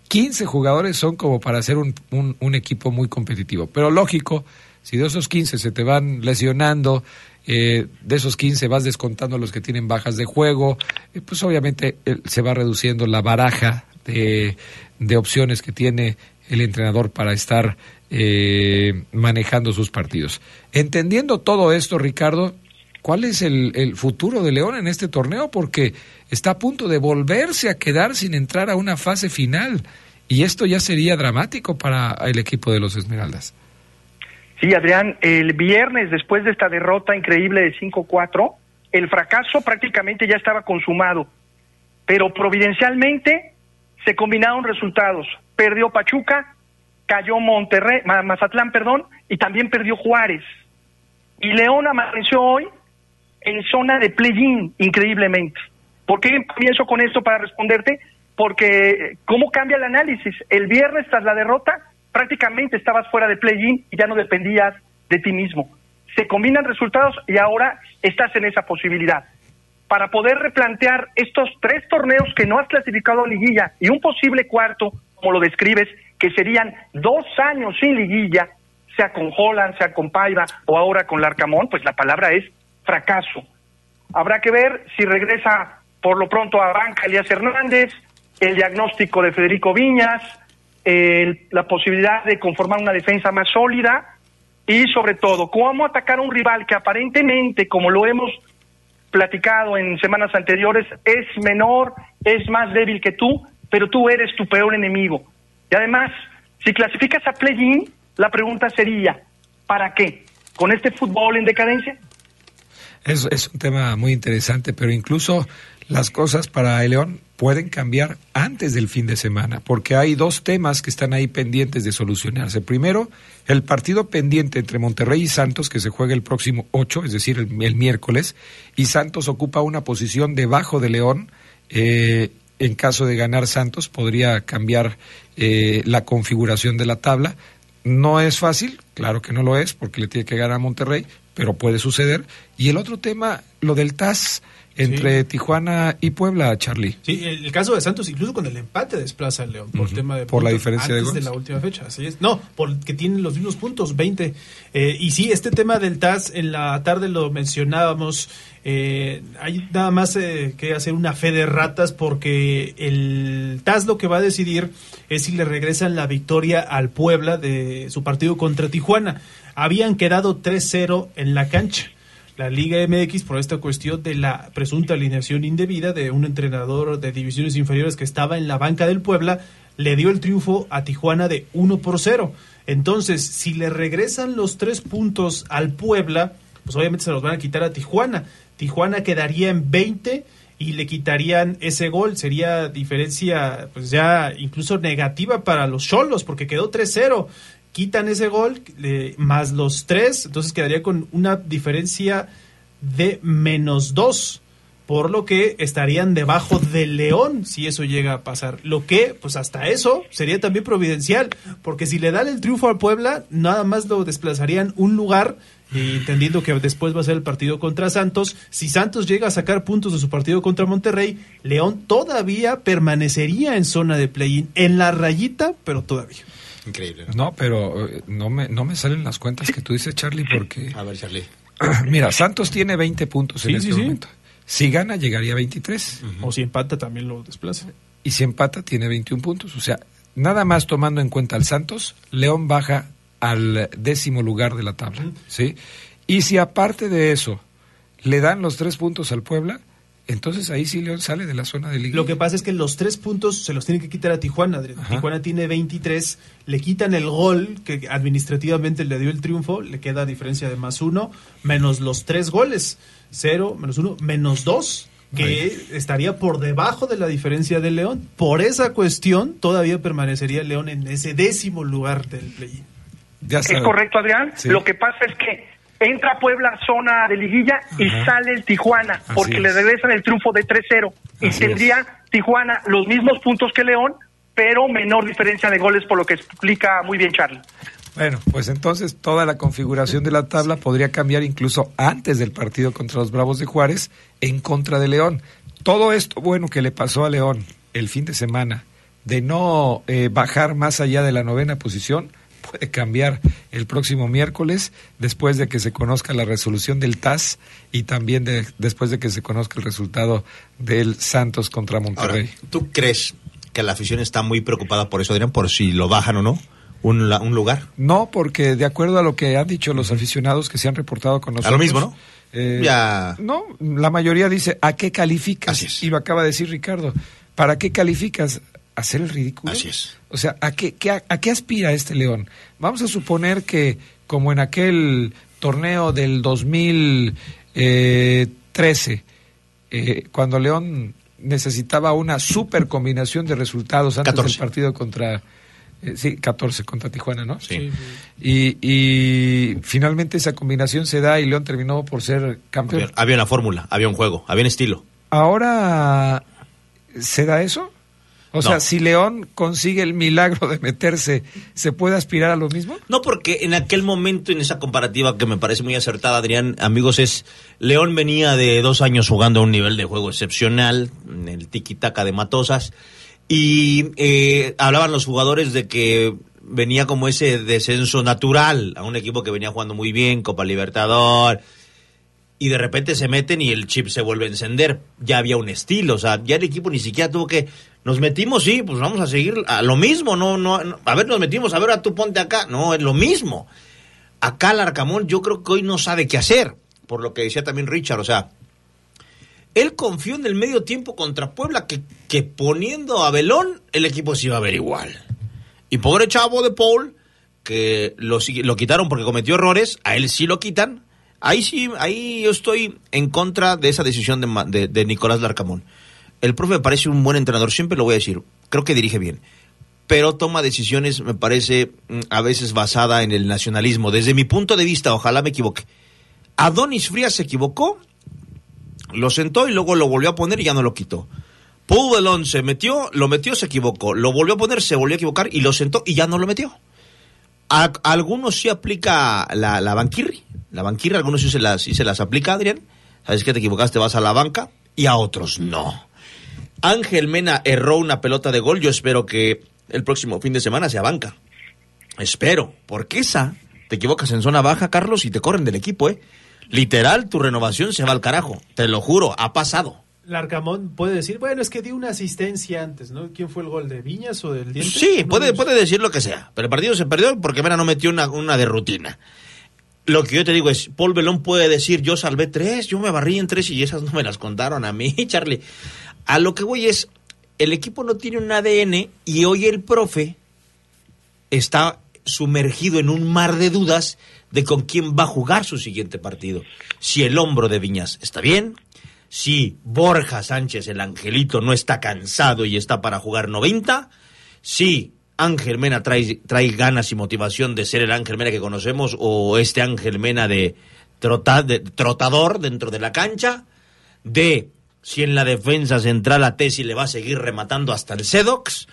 15 jugadores son como para hacer un, un- un equipo muy competitivo. Pero lógico, si de esos 15 se te van lesionando, eh, de esos 15 vas descontando los que tienen bajas de juego, eh, pues obviamente eh, se va reduciendo la baraja de, opciones que tiene el entrenador para estar manejando sus partidos. Entendiendo todo esto, Ricardo, ¿cuál es el futuro de León en este torneo? Porque está a punto de volverse a quedar sin entrar a una fase final. Y esto ya sería dramático para el equipo de los Esmeraldas. Sí, Adrián, el viernes, después de esta derrota increíble de 5-4, el fracaso prácticamente ya estaba consumado. Pero providencialmente se combinaron resultados. Perdió Pachuca, cayó Monterrey, Ma- Mazatlán, perdón, y también perdió Juárez. Y León amaneció hoy en zona de play-in, increíblemente. ¿Por qué comienzo con esto para responderte? Porque, ¿cómo cambia el análisis? El viernes, tras la derrota, prácticamente estabas fuera de play-in y ya no dependías de ti mismo. Se combinan resultados y ahora estás en esa posibilidad. Para poder replantear estos tres torneos que no has clasificado a liguilla y un posible cuarto, como lo describes, que serían dos años sin liguilla, sea con Holland, sea con Paiva o ahora con Larcamón, pues la palabra es fracaso. Habrá que ver si regresa por lo pronto a banca Hernández, el diagnóstico de Federico Viñas, el- la posibilidad de conformar una defensa más sólida y sobre todo cómo atacar a un rival que aparentemente, como lo hemos platicado en semanas anteriores, es menor, es más débil que tú, pero tú eres tu peor enemigo. Y además, si clasificas a play-in, la pregunta sería, ¿para qué? ¿Con este fútbol en decadencia? Es, es un tema muy interesante, pero incluso las cosas para el León pueden cambiar antes del fin de semana, porque hay dos temas que están ahí pendientes de solucionarse. Primero, el partido pendiente entre Monterrey y Santos, que se juega el próximo 8, es decir, el, el miércoles, y Santos ocupa una posición debajo de León. eh, en caso de ganar Santos, podría cambiar eh, la configuración de la tabla. No es fácil, claro que no lo es, porque le tiene que ganar a Monterrey, pero puede suceder. Y el otro tema, lo del TAS entre Tijuana y Puebla, Charlie. Sí, el, el caso de Santos, incluso con el empate desplaza al León por tema de Por la diferencia de antes goles. la última fecha, así es. No, porque tienen los mismos puntos, 20. Eh, y sí, este tema del TAS en la tarde lo mencionábamos. eh, hay nada más eh, que hacer una fe de ratas porque el TAS lo que va a decidir es si le regresan la victoria al Puebla de su partido contra Tijuana. Habían quedado 3-0 en la cancha la Liga MX por esta cuestión de la presunta alineación indebida de un entrenador de divisiones inferiores que estaba en la banca del Puebla, le dio el triunfo a Tijuana de 1 por 0. Entonces, si le regresan los tres puntos al Puebla, pues obviamente se los van a quitar a Tijuana. Tijuana quedaría en 20 y le quitarían ese gol. Sería diferencia, pues ya incluso negativa para los Cholos, porque quedó 3-0 quitan ese gol más los tres, entonces quedaría con una diferencia de menos dos, por lo que estarían debajo del León si eso llega a pasar. Lo que, pues hasta eso, sería también providencial, porque si le dan el triunfo al Puebla, nada más lo desplazarían un lugar, y entendiendo que después va a ser el partido contra Santos. Si Santos llega a sacar puntos de su partido contra Monterrey, León todavía permanecería en zona de play-in, en la rayita, pero todavía. Increíble. No, pero eh, no me, no me salen las cuentas que tú dices, Charlie, porque... A ver, Charlie. Mira, Santos tiene 20 puntos en Sí, este sí, sí. momento. Si gana, llegaría a 23. O si empata también lo desplaza. Y si empata, tiene 21 puntos. O sea, nada más tomando en cuenta al Santos, León baja al décimo lugar de la tabla. ¿sí? Y si aparte de eso le dan los tres puntos al Puebla, entonces ahí sí León sale de la zona de liga. Lo que pasa es que los tres puntos se los tiene que quitar a Tijuana. Adrián. Tijuana tiene 23, le quitan el gol que administrativamente le dio el triunfo, le queda diferencia de más uno, menos los tres goles, cero, menos uno, menos dos, que estaría por debajo de la diferencia de León. Por esa cuestión, todavía permanecería León en ese décimo lugar del play. Es correcto, Adrián. Sí. Lo que pasa es que entra Puebla zona de liguilla y sale el Tijuana, Así porque es. le regresan el triunfo de 3-0. Y Así tendría Tijuana los mismos puntos que León, pero menor diferencia de goles, por lo que explica muy bien Charlie. Bueno, pues entonces toda la configuración de la tabla podría cambiar incluso antes del partido contra los Bravos de Juárez en contra de León. Todo esto bueno que le pasó a León el fin de semana de no eh, bajar más allá de la novena posición cambiar el próximo miércoles después de que se conozca la resolución del TAS y también de- después de que se conozca el resultado del Santos contra Ahora, Monterrey. ¿tú crees que la afición está muy preocupada por eso, Adrián, por si lo bajan o no? Un, lugar. No, porque de acuerdo a lo que han dicho los aficionados que se han reportado con nosotros. mismo, ¿no? eh, Ya. No, la mayoría dice, ¿a qué calificas? Y lo acaba de decir Ricardo. ¿Para qué calificas? ¿Hacer el ridículo? Así es. O sea, ¿a qué, qué- a, qué aspira este León? Vamos a suponer que, como en aquel torneo del 2013, eh, cuando León necesitaba una super combinación de resultados antes 14. del partido contra... eh, sí, 14 contra Tijuana, ¿no? Sí. Y, y finalmente esa combinación se da y León terminó por ser campeón. Había, había una fórmula, había un juego, había un estilo. Ahora, ¿se da eso? O No. sea, si León consigue el milagro de meterse, ¿se puede aspirar a lo mismo? No, porque en aquel momento, en esa comparativa que me parece muy acertada, Adrián, amigos, es León venía de dos años jugando a un nivel de juego excepcional, en el tiki-taka de Matosas, y eh, hablaban los jugadores de que venía como ese descenso natural a un equipo que venía jugando muy bien, Copa Libertador, y de repente se meten y el chip se vuelve a encender. Ya había un estilo, o sea, ya el equipo ni siquiera tuvo que. Nos metimos, sí, pues vamos a seguir a lo mismo, no, no, no. a ver, nos metimos, a ver, a tú ponte acá. No, es lo mismo. Acá el Arcamón yo creo que hoy no sabe qué hacer, por lo que decía también Richard, o sea, él confió en el medio tiempo contra Puebla que, que poniendo a Belón el equipo se iba a ver igual. Y pobre chavo de Paul, que lo, lo quitaron porque cometió errores, a él sí lo quitan. Ahí sí, ahí yo estoy en contra de esa decisión de, Nicolás Larcamón. El profe me parece un buen entrenador, siempre lo voy a decir. Creo que dirige bien. Pero toma decisiones, me parece, mm, a veces basada en el nacionalismo. Desde mi punto de vista, ojalá me equivoque. Adonis Frías se equivocó, lo sentó y luego lo volvió a poner y ya no lo quitó. Paul Belón se metió, lo metió, se equivocó. Lo volvió a poner, se volvió a equivocar y lo sentó y ya no lo metió. Algunos sí aplica la, la banquirri. La banquirri, a algunos sí se, las, sí se las aplica, Adrián. Sabes que te equivocaste, vas a la banca. Y a otros no. Ángel Mena erró una pelota de gol. Yo espero que el próximo fin de semana sea banca. Espero. Porque esa, te equivocas en zona baja, Carlos, y te corren del equipo, ¿eh? Literal, tu renovación se va al carajo. Te lo juro, ha pasado. Larcamón puede decir, bueno, es que dio una asistencia antes, ¿no? ¿Quién fue el gol de Viñas o del Diente? Sí, No, puede, puede decir lo que sea, pero el partido se perdió porque Mena no metió una, una de rutina. Lo que yo te digo es, Paul Belón puede decir, yo salvé tres, yo me barrí en tres y esas no me las contaron a mí, Charlie. A lo que voy es, el equipo no tiene un ADN y hoy el profe está sumergido en un mar de dudas de con quién va a jugar su siguiente partido. Si el hombro de Viñas está bien, si Borja Sánchez, el angelito, no está cansado y está para jugar 90, si Ángel Mena trae, trae ganas y motivación de ser el Ángel Mena que conocemos o este Ángel Mena de, trota- de trotador dentro de la cancha, de si en la defensa central a Tessi le va a seguir rematando hasta el Sedox.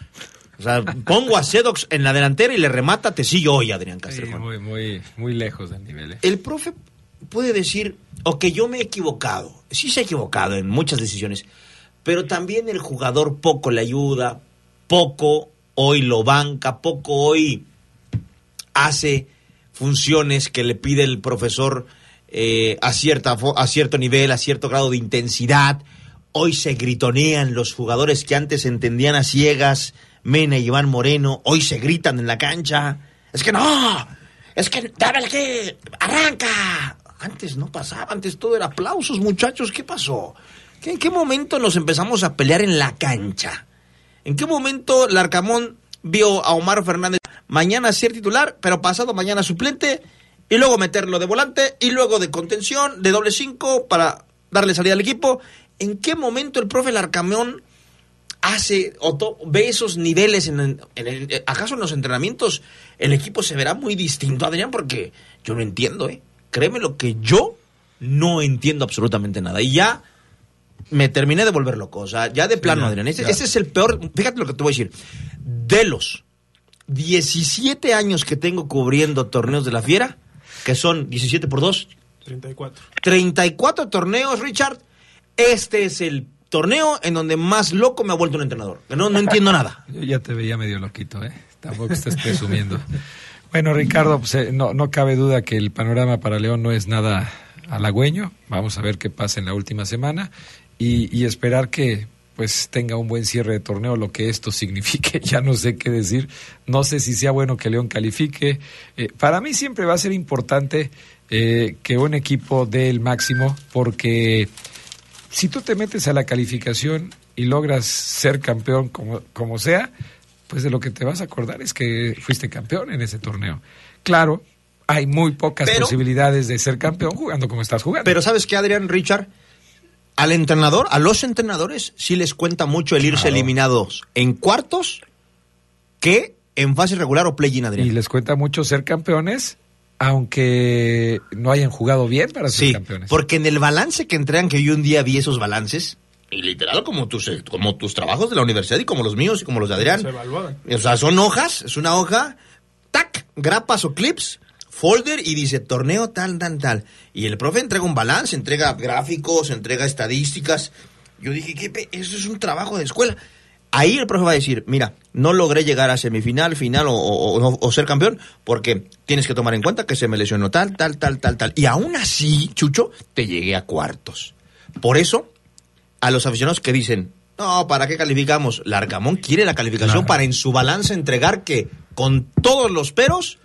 O sea, pongo a Sedox en la delantera y le remata Tessillo hoy, Adrián Sí, Castrejón. muy, muy, muy lejos del nivel. ¿eh? El profe puede decir, o que yo me he equivocado. Sí se ha equivocado en muchas decisiones, pero también el jugador poco le ayuda, poco hoy lo banca, poco hoy hace funciones que le pide el profesor eh, a, cierta, a cierto nivel, a cierto grado de intensidad. Hoy se gritonean los jugadores que antes entendían a ciegas, Mena y Iván Moreno, hoy se gritan en la cancha. Es que no, es que dame aquí, arranca. Antes no pasaba, antes todo era aplausos, muchachos, ¿qué pasó? ¿Qué- ¿En qué momento nos empezamos a pelear en la cancha? ¿En qué momento Larcamón vio a Omar Fernández mañana ser titular, pero pasado mañana suplente, y luego meterlo de volante, y luego de contención, de doble cinco, para darle salida al equipo? ¿En qué momento el profe Larcamón hace o to- ve esos niveles en, acaso en los entrenamientos el equipo se verá muy distinto Adrián porque yo no entiendo eh créeme lo que yo no entiendo absolutamente nada. Y ya me terminé de volver loco o sea ya de plano Adrián ese, es el peor fíjate lo que te voy a decir de los 17 años que tengo cubriendo torneos de la fiera que son 17 por 2 34. 34 torneos, Richard. Este es el torneo en donde más loco me ha vuelto un entrenador. No, no entiendo nada. Yo ya te veía medio loquito, ¿eh? Tampoco estés presumiendo. Bueno, Ricardo, pues, eh, no, no cabe duda que el panorama para León no es nada halagüeño. Vamos a ver qué pasa en la última semana y, y esperar que pues tenga un buen cierre de torneo, lo que esto signifique, ya no sé qué decir, no sé si sea bueno que León califique. Eh, para mí siempre va a ser importante eh, que un equipo dé el máximo, porque si tú te metes a la calificación y logras ser campeón como, como sea, pues de lo que te vas a acordar es que fuiste campeón en ese torneo. Claro, hay muy pocas Pero- posibilidades de ser campeón jugando como estás jugando. Pero ¿sabes qué, Adrián Richard? Al entrenador, a los entrenadores, sí les cuenta mucho el irse eliminados en cuartos que en fase regular o play-in, Adrián. Y les cuenta mucho ser campeones, aunque no hayan jugado bien para ser Sí, campeones. porque en el balance que entregan, que yo un día vi esos balances, y literal como tus, eh, como tus trabajos de la universidad y como los míos y como los de Adrián. Se evaluaban. O sea, son hojas, es una hoja, tac, grapas o clips, folder y dice torneo tal, tal, tal. Y el profe entrega un balance, entrega gráficos, entrega estadísticas. Yo dije, ¿qué eso es un trabajo de escuela. Ahí el profe va a decir, mira, no logré llegar a semifinal, final o, o- o- ser campeón porque tienes que tomar en cuenta que se me lesionó tal, tal, tal, tal, tal. Y aún así, Chucho, te llegué a cuartos. Por eso, a los aficionados que dicen, no, ¿para qué calificamos? Larcamón quiere la calificación Claro. para en su balance entregar que con todos los peros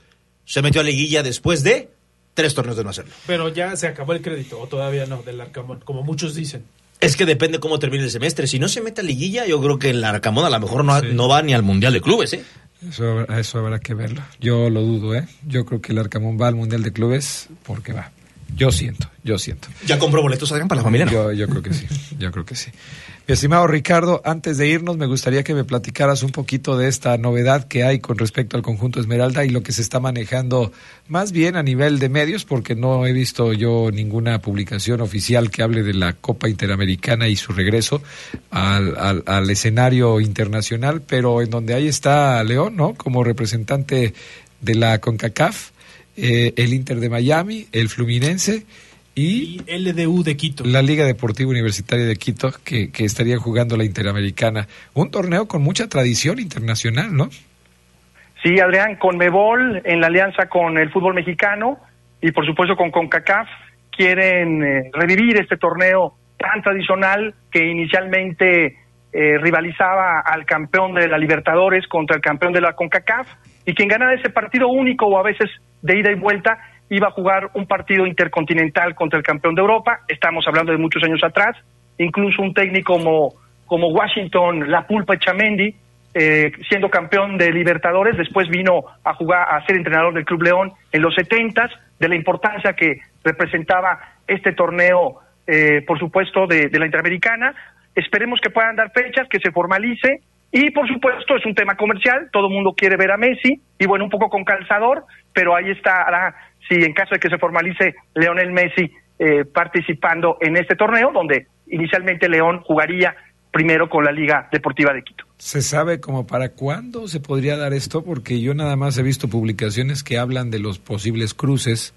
se metió a liguilla después de tres torneos de no hacerlo. Pero ya se acabó el crédito, o todavía no, del Arcamón, como muchos dicen. Es que depende cómo termine el semestre. Si no se mete a liguilla, yo creo que el Arcamón a lo mejor no, no va ni al Mundial de Clubes, ¿eh? Eso, habrá- eso habrá que verlo. Yo lo dudo, ¿eh? Yo creo que el Arcamón va al Mundial de Clubes porque va. Yo siento, yo siento. ¿Ya compró boletos, Adrián, para la familia? no? Yo, yo creo que sí, yo creo que sí. Estimado Ricardo, antes de irnos, me gustaría que me platicaras un poquito de esta novedad que hay con respecto al conjunto Esmeralda y lo que se está manejando más bien a nivel de medios, porque no he visto yo ninguna publicación oficial que hable de la Copa Interamericana y su regreso al escenario internacional, pero en donde ahí está León, ¿no? Como representante de la CONCACAF, eh, el Inter de Miami, el Fluminense y Y LDU de Quito. la Liga Deportiva Universitaria de Quito, que, que estarían jugando la Interamericana. Un torneo con mucha tradición internacional, ¿no? Sí, Adrián, con Mebol, en la alianza con el fútbol mexicano y por supuesto con CONCACAF, quieren eh, revivir este torneo tan tradicional que inicialmente eh, rivalizaba al campeón de la Libertadores contra el campeón de la CONCACAF y quien ganara ese partido único o a veces de ida y vuelta iba a jugar un partido intercontinental contra el campeón de Europa. Estamos hablando de muchos años atrás. Incluso un técnico como, como Washington, La Pulpa Chamendi, eh, siendo campeón de Libertadores, después vino a jugar, a ser entrenador del Club León en los setentas, de la importancia que representaba este torneo, eh, por supuesto, de, de la Interamericana. Esperemos que puedan dar fechas, que se formalice. Y por supuesto es un tema comercial, todo el mundo quiere ver a Messi, y bueno, un poco con calzador, pero ahí estará, si en caso de que se formalice Leonel Messi eh, participando en este torneo, donde inicialmente León jugaría primero con la Liga Deportiva de Quito. ¿Se sabe como para cuándo se podría dar esto? Porque yo nada más he visto publicaciones que hablan de los posibles cruces.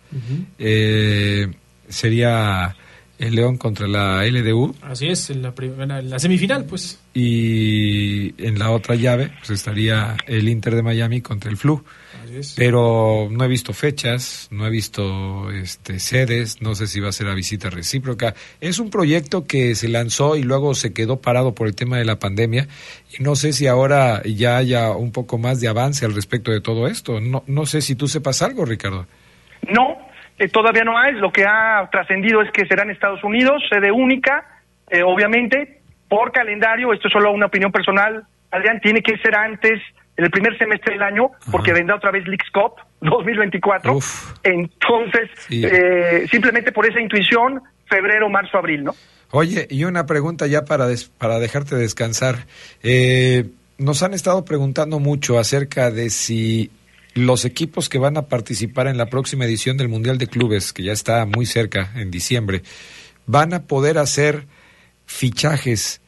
Eh, sería el León contra la LDU Así es, en la, primera, en la semifinal, pues. y en la otra llave pues estaría el Inter de Miami contra el Flu. Pero no he visto fechas, no he visto este, sedes, no sé si va a ser a visita recíproca. Es un proyecto que se lanzó y luego se quedó parado por el tema de la pandemia y no sé si ahora ya haya un poco más de avance al respecto de todo esto. No, no sé si tú sepas algo, Ricardo. No, eh, todavía no hay. Lo que ha trascendido es que será en Estados Unidos, sede única, eh, obviamente, por calendario. Esto es solo una opinión personal. Adrián, tiene que ser antes, en el primer semestre del año, porque vendrá otra vez Leagues Cup 2024. Uf. Entonces, Sí. eh, simplemente por esa intuición, febrero, marzo, abril, ¿no? Oye, y una pregunta ya para, des- para dejarte descansar. Eh, nos han estado preguntando mucho acerca de si los equipos que van a participar en la próxima edición del Mundial de Clubes, que ya está muy cerca, en diciembre, van a poder hacer fichajes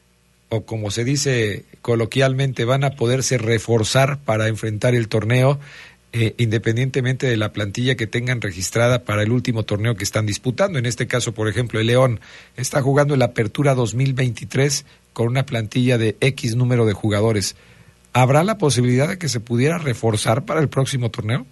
o como se dice coloquialmente, van a poderse reforzar para enfrentar el torneo eh, independientemente de la plantilla que tengan registrada para el último torneo que están disputando. En este caso, por ejemplo, el León está jugando el Apertura 2023 con una plantilla de X número de jugadores. ¿Habrá la posibilidad de que se pudiera reforzar para el próximo torneo?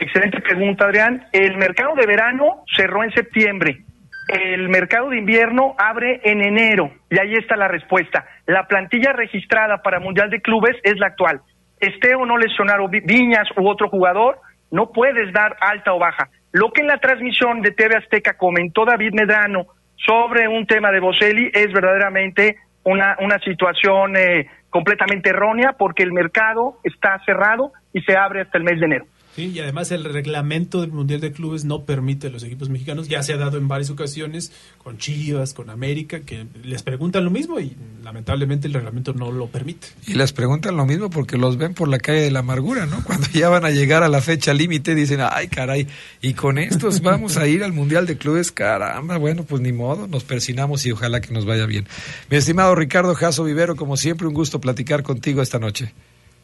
Excelente pregunta, Adrián. El mercado de verano cerró en septiembre. El mercado de invierno abre en enero. Y ahí está la respuesta. La plantilla registrada para Mundial de Clubes es la actual. Esté o no lesionado Vi- Viñas u otro jugador, no puedes dar alta o baja. Lo que en la transmisión de TV Azteca comentó David Medrano sobre un tema de Boselli es verdaderamente una, una situación eh, completamente errónea porque el mercado está cerrado y se abre hasta el mes de enero. Sí, y además el reglamento del Mundial de Clubes no permite a los equipos mexicanos, ya se ha dado en varias ocasiones con Chivas, con América, que les preguntan lo mismo y lamentablemente el reglamento no lo permite. Y les preguntan lo mismo porque los ven por la calle de la amargura, ¿no? Cuando ya van a llegar a la fecha límite dicen, ay caray, y con estos vamos a ir al Mundial de Clubes, caramba, bueno, pues ni modo, nos persinamos y ojalá que nos vaya bien. Mi estimado Ricardo Jaso Vivero, como siempre, un gusto platicar contigo esta noche.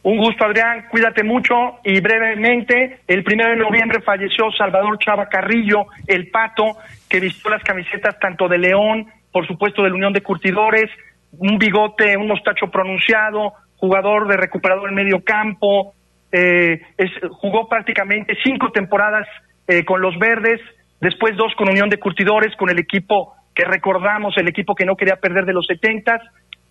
Un gusto, Adrián. Cuídate mucho. Y brevemente, el primero de noviembre falleció Salvador Chava Carrillo, el pato, que vistió las camisetas tanto de León, por supuesto de la Unión de Curtidores, un bigote, un mostacho pronunciado, jugador de recuperador en medio campo, eh, es- jugó prácticamente cinco temporadas eh, con los Verdes, después dos con Unión de Curtidores, con el equipo que recordamos, el equipo que no quería perder de los setentas,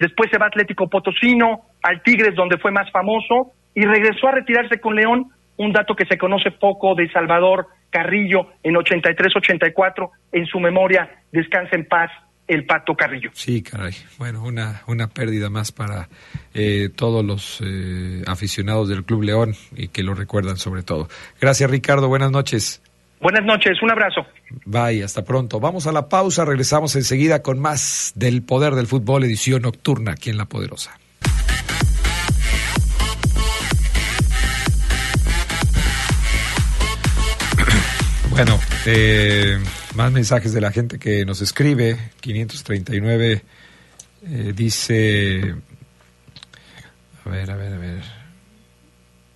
después se va a Atlético Potosino, al Tigres donde fue más famoso y regresó a retirarse con León, un dato que se conoce poco de Salvador Carrillo en 83-84, en su memoria, descansa en paz el Pato Carrillo. Sí, caray. Bueno, una, una pérdida más para eh, todos los eh, aficionados del Club León y que lo recuerdan sobre todo. Gracias, Ricardo. Buenas noches. Buenas noches, un abrazo. Bye, hasta pronto. Vamos a la pausa, regresamos enseguida con más del Poder del Fútbol, edición nocturna aquí en La Poderosa. Bueno, eh, más mensajes de la gente que nos escribe. 539 eh, dice... A ver, a ver, a ver.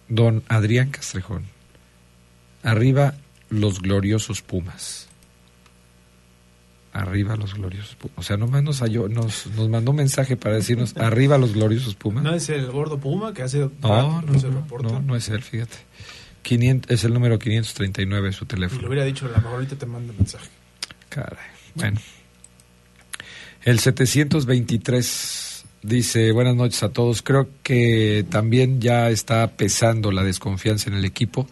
Don Adrián Castrejón. Arriba los gloriosos Pumas. Arriba los gloriosos Pumas. O sea, nomás nos, halló- nos, nos mandó un mensaje para decirnos arriba los gloriosos Pumas. ¿No es el gordo Puma que hace No, no, se no, no, no es él, fíjate. 500, es el número 539 de su teléfono. lo hubiera dicho, a lo mejor ahorita te mando mensaje. Caray. Bueno. El 723 dice, buenas noches a todos. Creo que también ya está pesando la desconfianza en el equipo,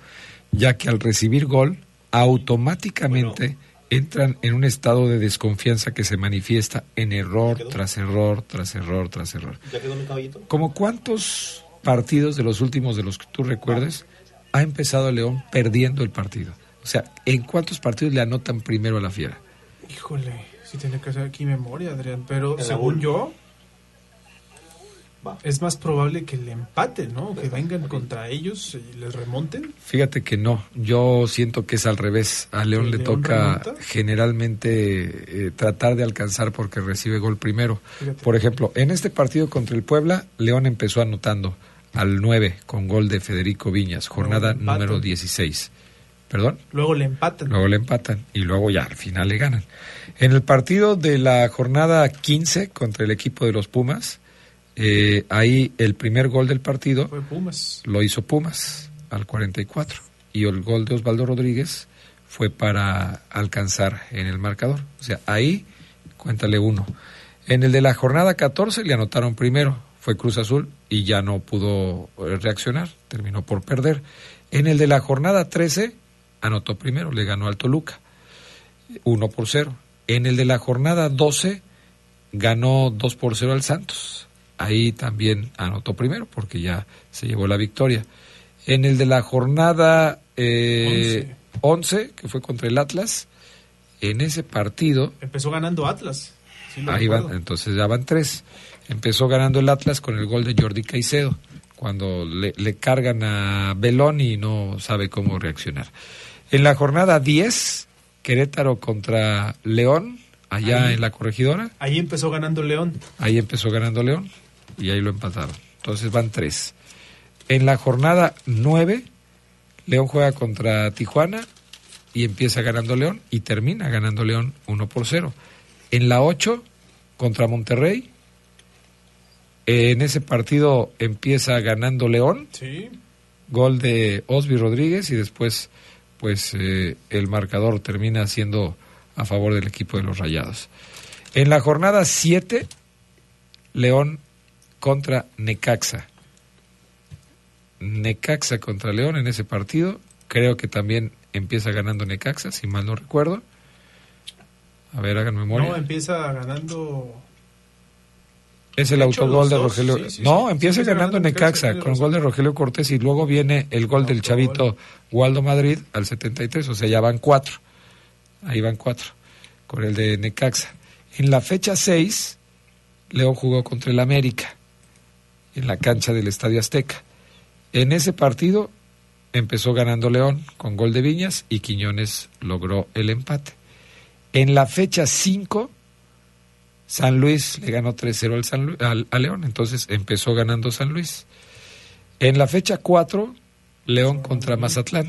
ya que al recibir gol, automáticamente entran en un estado de desconfianza que se manifiesta en error tras error, tras error, tras error. ¿Ya quedó mi caballito? ¿Como cuántos partidos de los últimos de los que tú recuerdes ha empezado León perdiendo el partido? O sea, ¿en cuántos partidos le anotan primero a la fiera? Híjole, sí tiene que hacer aquí memoria, Adrián. Pero según yo, Va. es más probable que le empaten, ¿no? Que vengan contra ellos y les remonten. Fíjate que no, yo siento que es al revés. A León ¿Que le León toca remonta? generalmente eh, tratar de alcanzar porque recibe gol primero. Fíjate. Por ejemplo, en este partido contra el Puebla, León empezó anotando al 9 con gol de Federico Viñas, jornada número 16. ¿Perdón? Luego le empatan. Luego le empatan y luego ya al final le ganan. En el partido de la jornada 15 contra el equipo de los Pumas, eh, ahí el primer gol del partido Fue Pumas. lo hizo Pumas al 44 y el gol de Osvaldo Rodríguez fue para alcanzar en el marcador. O sea, ahí cuéntale uno. En el de la jornada 14 le anotaron primero, fue Cruz Azul y ya no pudo eh, reaccionar, terminó por perder. En el de la jornada 13 anotó primero, le ganó al Toluca, 1 por 0. En el de la jornada 12 ganó 2 por 0 al Santos. Ahí también anotó primero porque ya se llevó la victoria. En el de la jornada eh, 11, que fue contra el Atlas, en ese partido, Empezó ganando Atlas. Sí ahí van, entonces ya van tres. Empezó ganando el Atlas con el gol de Jordi Caicedo, cuando le, le cargan a Belón y no sabe cómo reaccionar. En la jornada 10, Querétaro contra León, allá Ahí. en la corregidora. Ahí empezó ganando León. Ahí empezó ganando León y ahí lo empataron. Entonces van tres. En la jornada nueve, León juega contra Tijuana y empieza ganando León y termina ganando León 1 por 0. En la 8 contra Monterrey, en ese partido empieza ganando León, Sí. gol de Osby Rodríguez y después pues eh, el marcador termina siendo a favor del equipo de los Rayados. En la jornada 7, León contra Necaxa. Necaxa contra León en ese partido. Creo que también empieza ganando Necaxa, si mal no recuerdo. A ver, hagan memoria. No, empieza ganando. Es el De hecho, autogol de Rogelio. sí, sí, no, sí. empieza ganando ganando Necaxa, Necaxa con gol de Rogelio Cortés y luego viene el gol del chavito Waldo Madrid al 73, o sea, ya van cuatro. Ahí van cuatro, con el de Necaxa. En la fecha 6, León jugó contra el América, en la cancha del Estadio Azteca. En ese partido empezó ganando León con gol de Viñas y Quiñones logró el empate. En la fecha 5, San Luis le ganó 3-0 al, a León, entonces empezó ganando San Luis. En la fecha 4, León contra Mazatlán.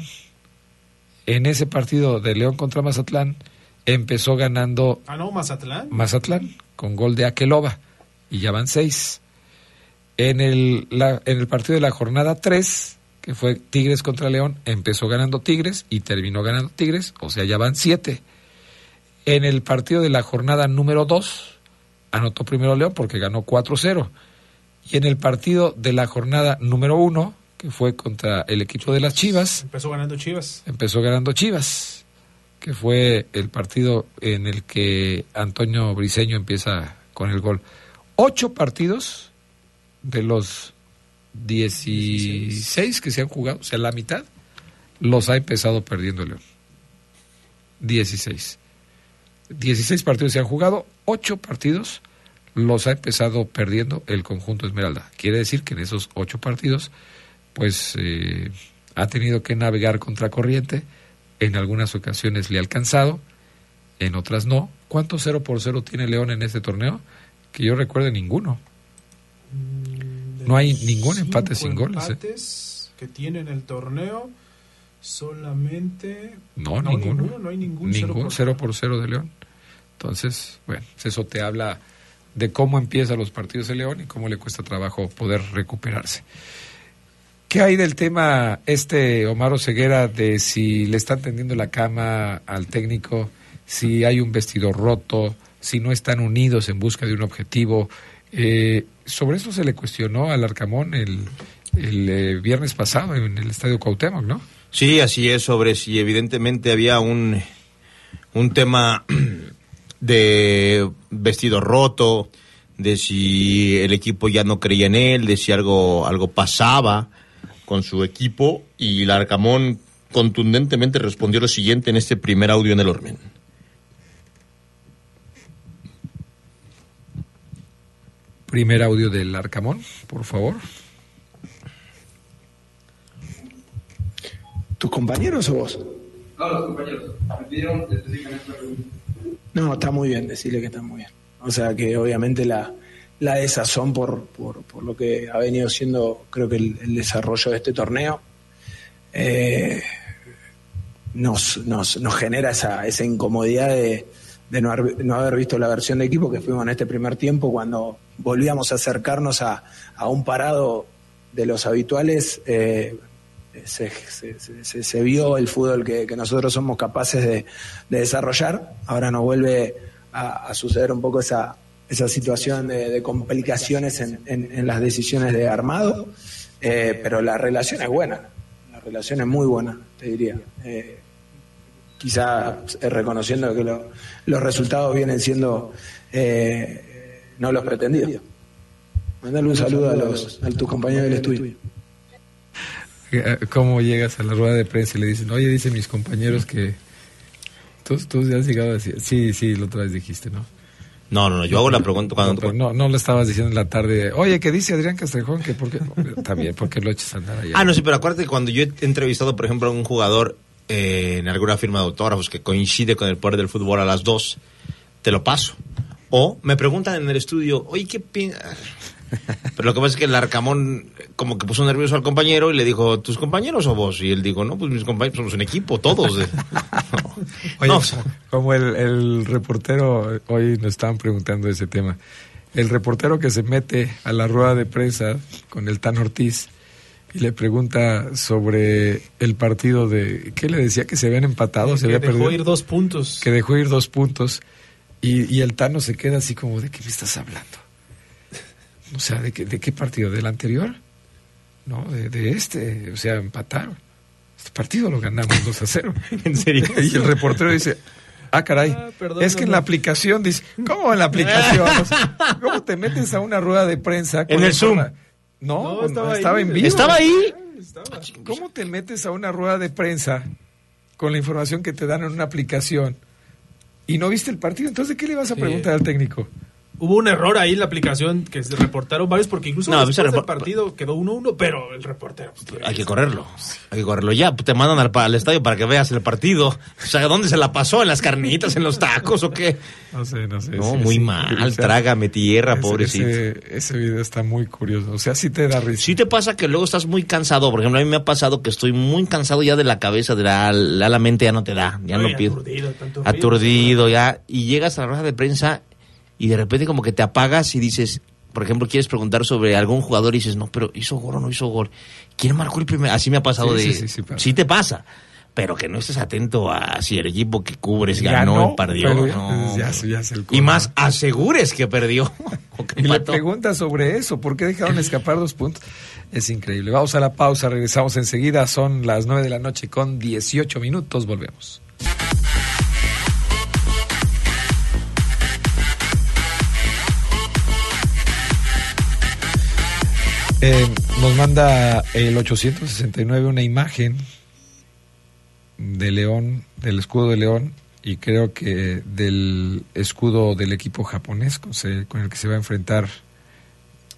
En ese partido de León contra Mazatlán, empezó ganando Ah, no, Mazatlán. Mazatlán con gol de Aqueloba y ya van seis. En el, la- en el partido de la jornada 3, que fue Tigres contra León, empezó ganando Tigres y terminó ganando Tigres, o sea, ya van siete. En el partido de la jornada número 2, anotó primero León porque ganó 4-0. Y en el partido de la jornada número 1, que fue contra el equipo de las Chivas, Empezó ganando Chivas. empezó ganando Chivas, que fue el partido en el que Antonio Briseño empieza con el gol. Ocho partidos de los 16 que se han jugado, o sea, la mitad, los ha empezado perdiendo León. 16. 16 partidos se han jugado, ocho partidos los ha empezado perdiendo el conjunto Esmeralda. Quiere decir que en esos ocho partidos, pues eh, ha tenido que navegar contra corriente. En algunas ocasiones le ha alcanzado, en otras no. ¿Cuántos 0 por 0 tiene León en este torneo? Que yo recuerde ninguno. No hay ningún empate sin goles. ¿eh? empates que tiene en el torneo. Solamente. No, ninguno. No hay ningún, Ningún 0 por 0 de León. Entonces, bueno, eso te habla de cómo empiezan los partidos de León y cómo le cuesta trabajo poder recuperarse. ¿Qué hay del tema este Omar Ceguera de si le están tendiendo la cama al técnico, si hay un vestidor roto, si no están unidos en busca de un objetivo? Eh, sobre eso se le cuestionó al Arcamón el, el eh, viernes pasado en el Estadio Cuauhtémoc, ¿no? Sí, así es, sobre si evidentemente había un, un tema de vestido roto, de si el equipo ya no creía en él, de si algo, algo pasaba con su equipo, y Larcamón contundentemente respondió lo siguiente en este primer audio en el Ormen. Primer audio del Arcamón, por favor. ¿Tus compañeros o vos? No, los compañeros. Me pidieron específicamente. No, está muy bien, decirle que está muy bien. O sea que obviamente la, la desazón por, por, lo que ha venido siendo, creo que el, desarrollo de este torneo, eh, nos, nos, nos genera esa, esa incomodidad de, no, haber, no haber visto la versión de equipo que fuimos en este primer tiempo cuando volvíamos a acercarnos a, a un parado de los habituales. eh, se, se- vio el fútbol que, nosotros somos capaces de, de desarrollar. Ahora nos vuelve a suceder un poco esa, esa situación de, complicaciones en, en- las decisiones de armado, Eh, pero la relación es buena, la relación es muy buena, te diría. Eh, quizá eh, reconociendo que lo- los resultados vienen siendo eh, no los pretendidos. Mandale un saludo a, los, a tus compañeros del estudio. Eh, ¿Cómo llegas a la rueda de prensa y le dicen, oye, dicen mis compañeros que tú, tú has llegado a decir, sí, sí, la otra vez dijiste, ¿no? No, no, no, yo hago la pregunta cuando... No, pero no, no lo estabas diciendo en la tarde, oye, ¿qué dice Adrián Castrejón? Que porque, también, porque lo eches a andar allá. Ah, no, sí, pero acuérdate que cuando yo he entrevistado, por ejemplo, a un jugador eh, en alguna firma de autógrafos que coincide con el poder del fútbol a las dos, te lo paso. O me preguntan en el estudio, oye, ¿qué piensas? Pero lo que pasa es que el Arcamón como que puso nervioso al compañero y le dijo, ¿tus compañeros o vos? Y él dijo, no, pues mis compañeros somos un equipo, todos. Oye, No, como- como el, el reportero, hoy nos estaban preguntando ese tema, el reportero que se mete a la rueda de prensa con el Tan Ortiz y le pregunta sobre el partido de, ¿qué le decía? Que se habían empatado, se que había dejó perdido. ir dos puntos. Que dejó ir dos puntos y, y el Tano se queda así como, ¿de qué me estás hablando? O sea, ¿de qué, de qué partido? ¿Del anterior? No, de, de este, o sea, empataron. Este partido lo ganamos 2 a 0. ¿En serio? Y el reportero dice, ah, caray, perdón, es que no, en la no. aplicación, dice, ¿cómo en la aplicación? O sea, ¿Cómo te metes a una rueda de prensa? con En la el Zoom. No, No, no, estaba estaba, ahí. en vivo. ¿Estaba ahí? ¿Cómo te metes a una rueda de prensa con la información que te dan en una aplicación y no viste el partido? Entonces, ¿de qué le vas a Sí. preguntar al técnico? Hubo un error ahí en la aplicación que se reportaron varios porque incluso No, después del partido quedó 1-1, pero el reportero... pues, Hay que correrlo. Hay que correrlo ya. Te mandan al, pa- al estadio para que veas el partido. O sea, ¿dónde se la pasó? ¿En las carnitas? ¿En los tacos o qué? No sé, no sé. No, sí, muy sí. mal. O sea, Trágame tierra, ese- pobrecito. Ese, ese video está muy curioso. O sea, sí te da risa. Sí te pasa que luego estás muy cansado. Por ejemplo, a mí me ha pasado que estoy muy cansado ya de la cabeza, de la, la, la mente ya no te da. Ya no, y pido. aturdido. Aturdido ya. Y llegas a la rueda de prensa y de repente como que te apagas y dices, por ejemplo, quieres preguntar sobre algún jugador y dices, no, pero hizo gol o no hizo gol. ¿Quién marcó el primer? Así me ha pasado Sí, de... sí, sí, sí pasa. sí te pasa. Pero que no estés atento a si el equipo que cubres Ya ganó no, o perdió. ya- no. ya- ya es el y más asegures que perdió. o que Y le empató. pregunta sobre eso, ¿por qué dejaron escapar dos puntos? Es increíble. Vamos a la pausa, regresamos enseguida. Son las 9 de la noche con 18 minutos. Volvemos. Eh, nos manda el 869 una imagen de León, del escudo de León, y creo que del escudo del equipo japonés con, se- con el que se va a enfrentar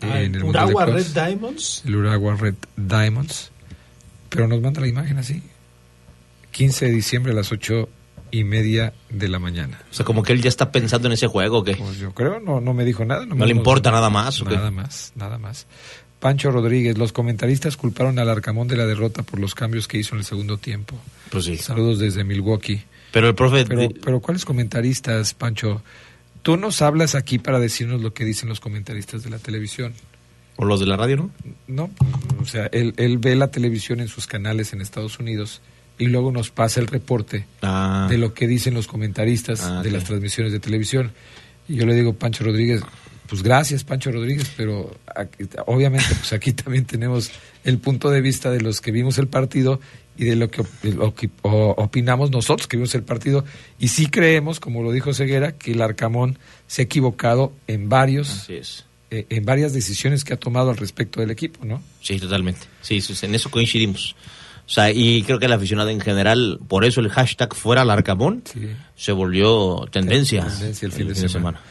Ah, en el Urawa Red Diamonds. el Urawa Red Diamonds. Pero nos manda la imagen así. 15 de diciembre a las 8 y media de la mañana. O sea, como que él ya está pensando en ese juego, ¿o qué? Pues yo creo, no, no me dijo nada. ¿No le importa nada más, o qué? Nada más, nada más. Pancho Rodríguez, los comentaristas culparon al Arcamón de la derrota por los cambios que hizo en el segundo tiempo. Pues sí. Saludos desde Milwaukee. Pero el profe... Pero, pero ¿cuáles comentaristas, Pancho? Tú nos hablas aquí para decirnos lo que dicen los comentaristas de la televisión. O los de la radio, ¿no? No, o sea, él, él ve la televisión en sus canales en Estados Unidos y luego nos pasa el reporte Ah. de lo que dicen los comentaristas Ah, de las transmisiones de televisión. Y yo le digo, Pancho Rodríguez, pues gracias, Pancho Rodríguez, pero aquí- obviamente pues aquí también tenemos el punto de vista de los que vimos el partido y de lo que, lo que opinamos nosotros que vimos el partido. Y sí creemos, como lo dijo Ceguera, que el Arcamón se ha equivocado en varios eh, en varias decisiones que ha tomado al respecto del equipo, ¿no? Sí, totalmente. Sí, sí, en eso coincidimos. O sea, y creo que el aficionado en general, por eso el hashtag fuera al Arcamón se volvió tendencia, Tendencia el fin de semana.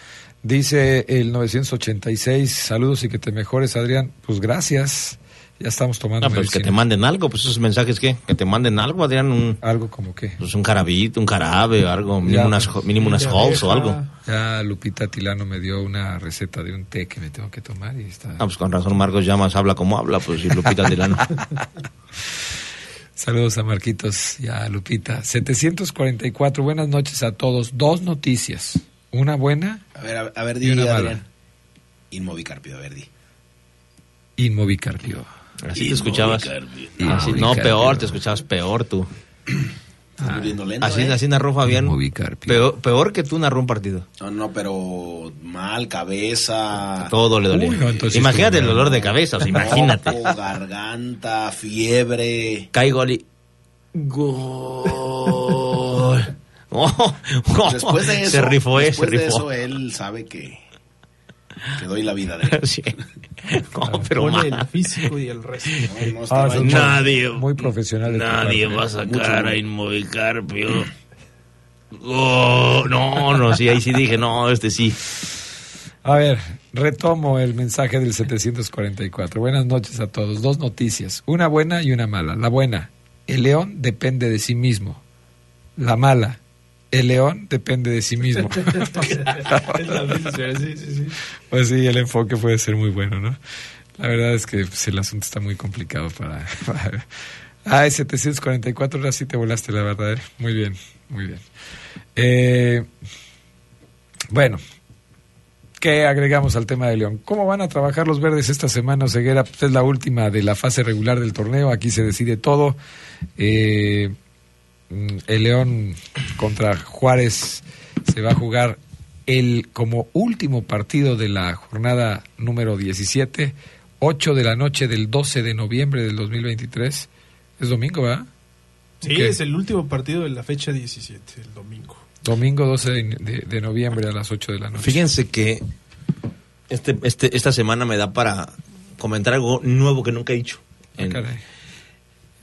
Dice el 986, saludos y que te mejores, Adrián. Pues gracias. Ya estamos tomando No, pues que medicina. te manden algo, pues esos mensajes que, que te manden algo, Adrián, un, algo como qué, pues un carabito, un carabe, algo, mínimo Ya. unas, mínimo unas halls o algo. Ya Lupita Tilano me dio una receta de un té que me tengo que tomar y está. Ah, pues con razón Marcos Llamas habla como habla, pues y Lupita Tilano. Saludos a Marquitos y a Lupita. 744, buenas noches a todos. Dos noticias. Una buena A ver, a, a ver, y di, una Adrián. mala. Inmovicarpio, a ver, di. Inmovicarpio. Así te escuchabas. Así- no, peor, te escuchabas peor tú. Estás muriendo lento, Así, ¿eh? así narró Fabián. Peor, peor que tú narró un partido. No, no, pero mal, cabeza. Todo le dolía. Uy, no, entonces imagínate el dolor de cabeza, o sea, imagínate. Garganta, fiebre. Caigo y... Gol. Oh, oh, Después de eso, se rifó, eh, se después de rifó. eso, él sabe que, que doy la vida de él. Sí. No, pero Pone mal. el físico y el resto. No, no Ah. Nadie, Muy profesional. nadie parte. va a sacar a Inmovicarpio. Oh, no, no, sí, ahí sí dije, no, este sí. A ver, retomo el mensaje del 744. Buenas noches a todos. Dos noticias, una buena y una mala. La buena, el león depende de sí mismo. La mala, el león depende de sí mismo. Pues sí, el enfoque puede ser muy bueno, ¿no? La verdad es que pues, el asunto está muy complicado para... para... Ah, 744, ahora sí te volaste, la verdad. ¿eh? Muy bien, muy bien. Eh, bueno, ¿qué agregamos al tema de León? ¿Cómo van a trabajar los verdes esta semana, Ceguera? Pues es la última de la fase regular del torneo, aquí se decide todo. Eh, el León contra Juárez se va a jugar el como último partido de la jornada número 17, 8 de la noche del 12 de noviembre del 2023. Es domingo, ¿verdad? Sí, es el último partido de la fecha 17, el domingo. Domingo 12 de, de- de noviembre a las 8 de la noche. Fíjense que este, este, esta semana me da para comentar algo nuevo que nunca he dicho. En- Caray.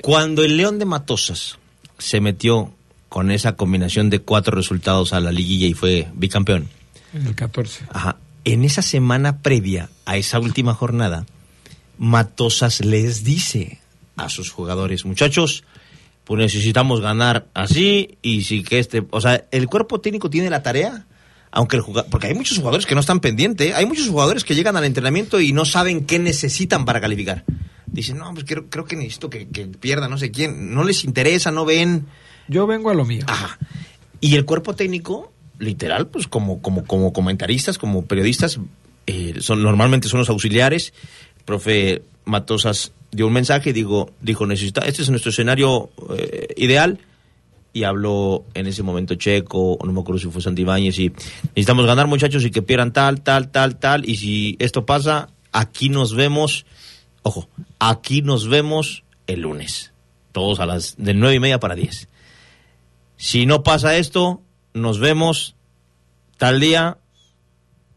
Cuando el León de Matosas se metió con esa combinación de cuatro resultados a la liguilla y fue bicampeón, En el 14. Ajá. En esa semana previa a esa última jornada, Matosas les dice a sus jugadores, muchachos, pues necesitamos ganar así y si que este, o sea, el cuerpo técnico tiene la tarea, aunque el jugador, porque hay muchos jugadores que no están pendientes, ¿eh? hay muchos jugadores que llegan al entrenamiento y no saben qué necesitan para calificar. Dicen, no, pues creo, creo que necesito que, que pierda no sé quién, no les interesa, no ven. Yo vengo a lo mío. Ajá. Y el cuerpo técnico, literal, pues como, como, como comentaristas, como periodistas, eh, son, normalmente son los auxiliares. Profe Matosas dio un mensaje, digo, dijo, necesita, este es nuestro escenario eh, ideal. Y habló en ese momento Checo, o no me acuerdo si fue Santibáñez, y necesitamos ganar muchachos y que pierdan tal, tal, tal, tal. Y si esto pasa, aquí nos vemos, ojo, aquí nos vemos el lunes. Todos a las de nueve y media para diez. Si no pasa esto, nos vemos tal día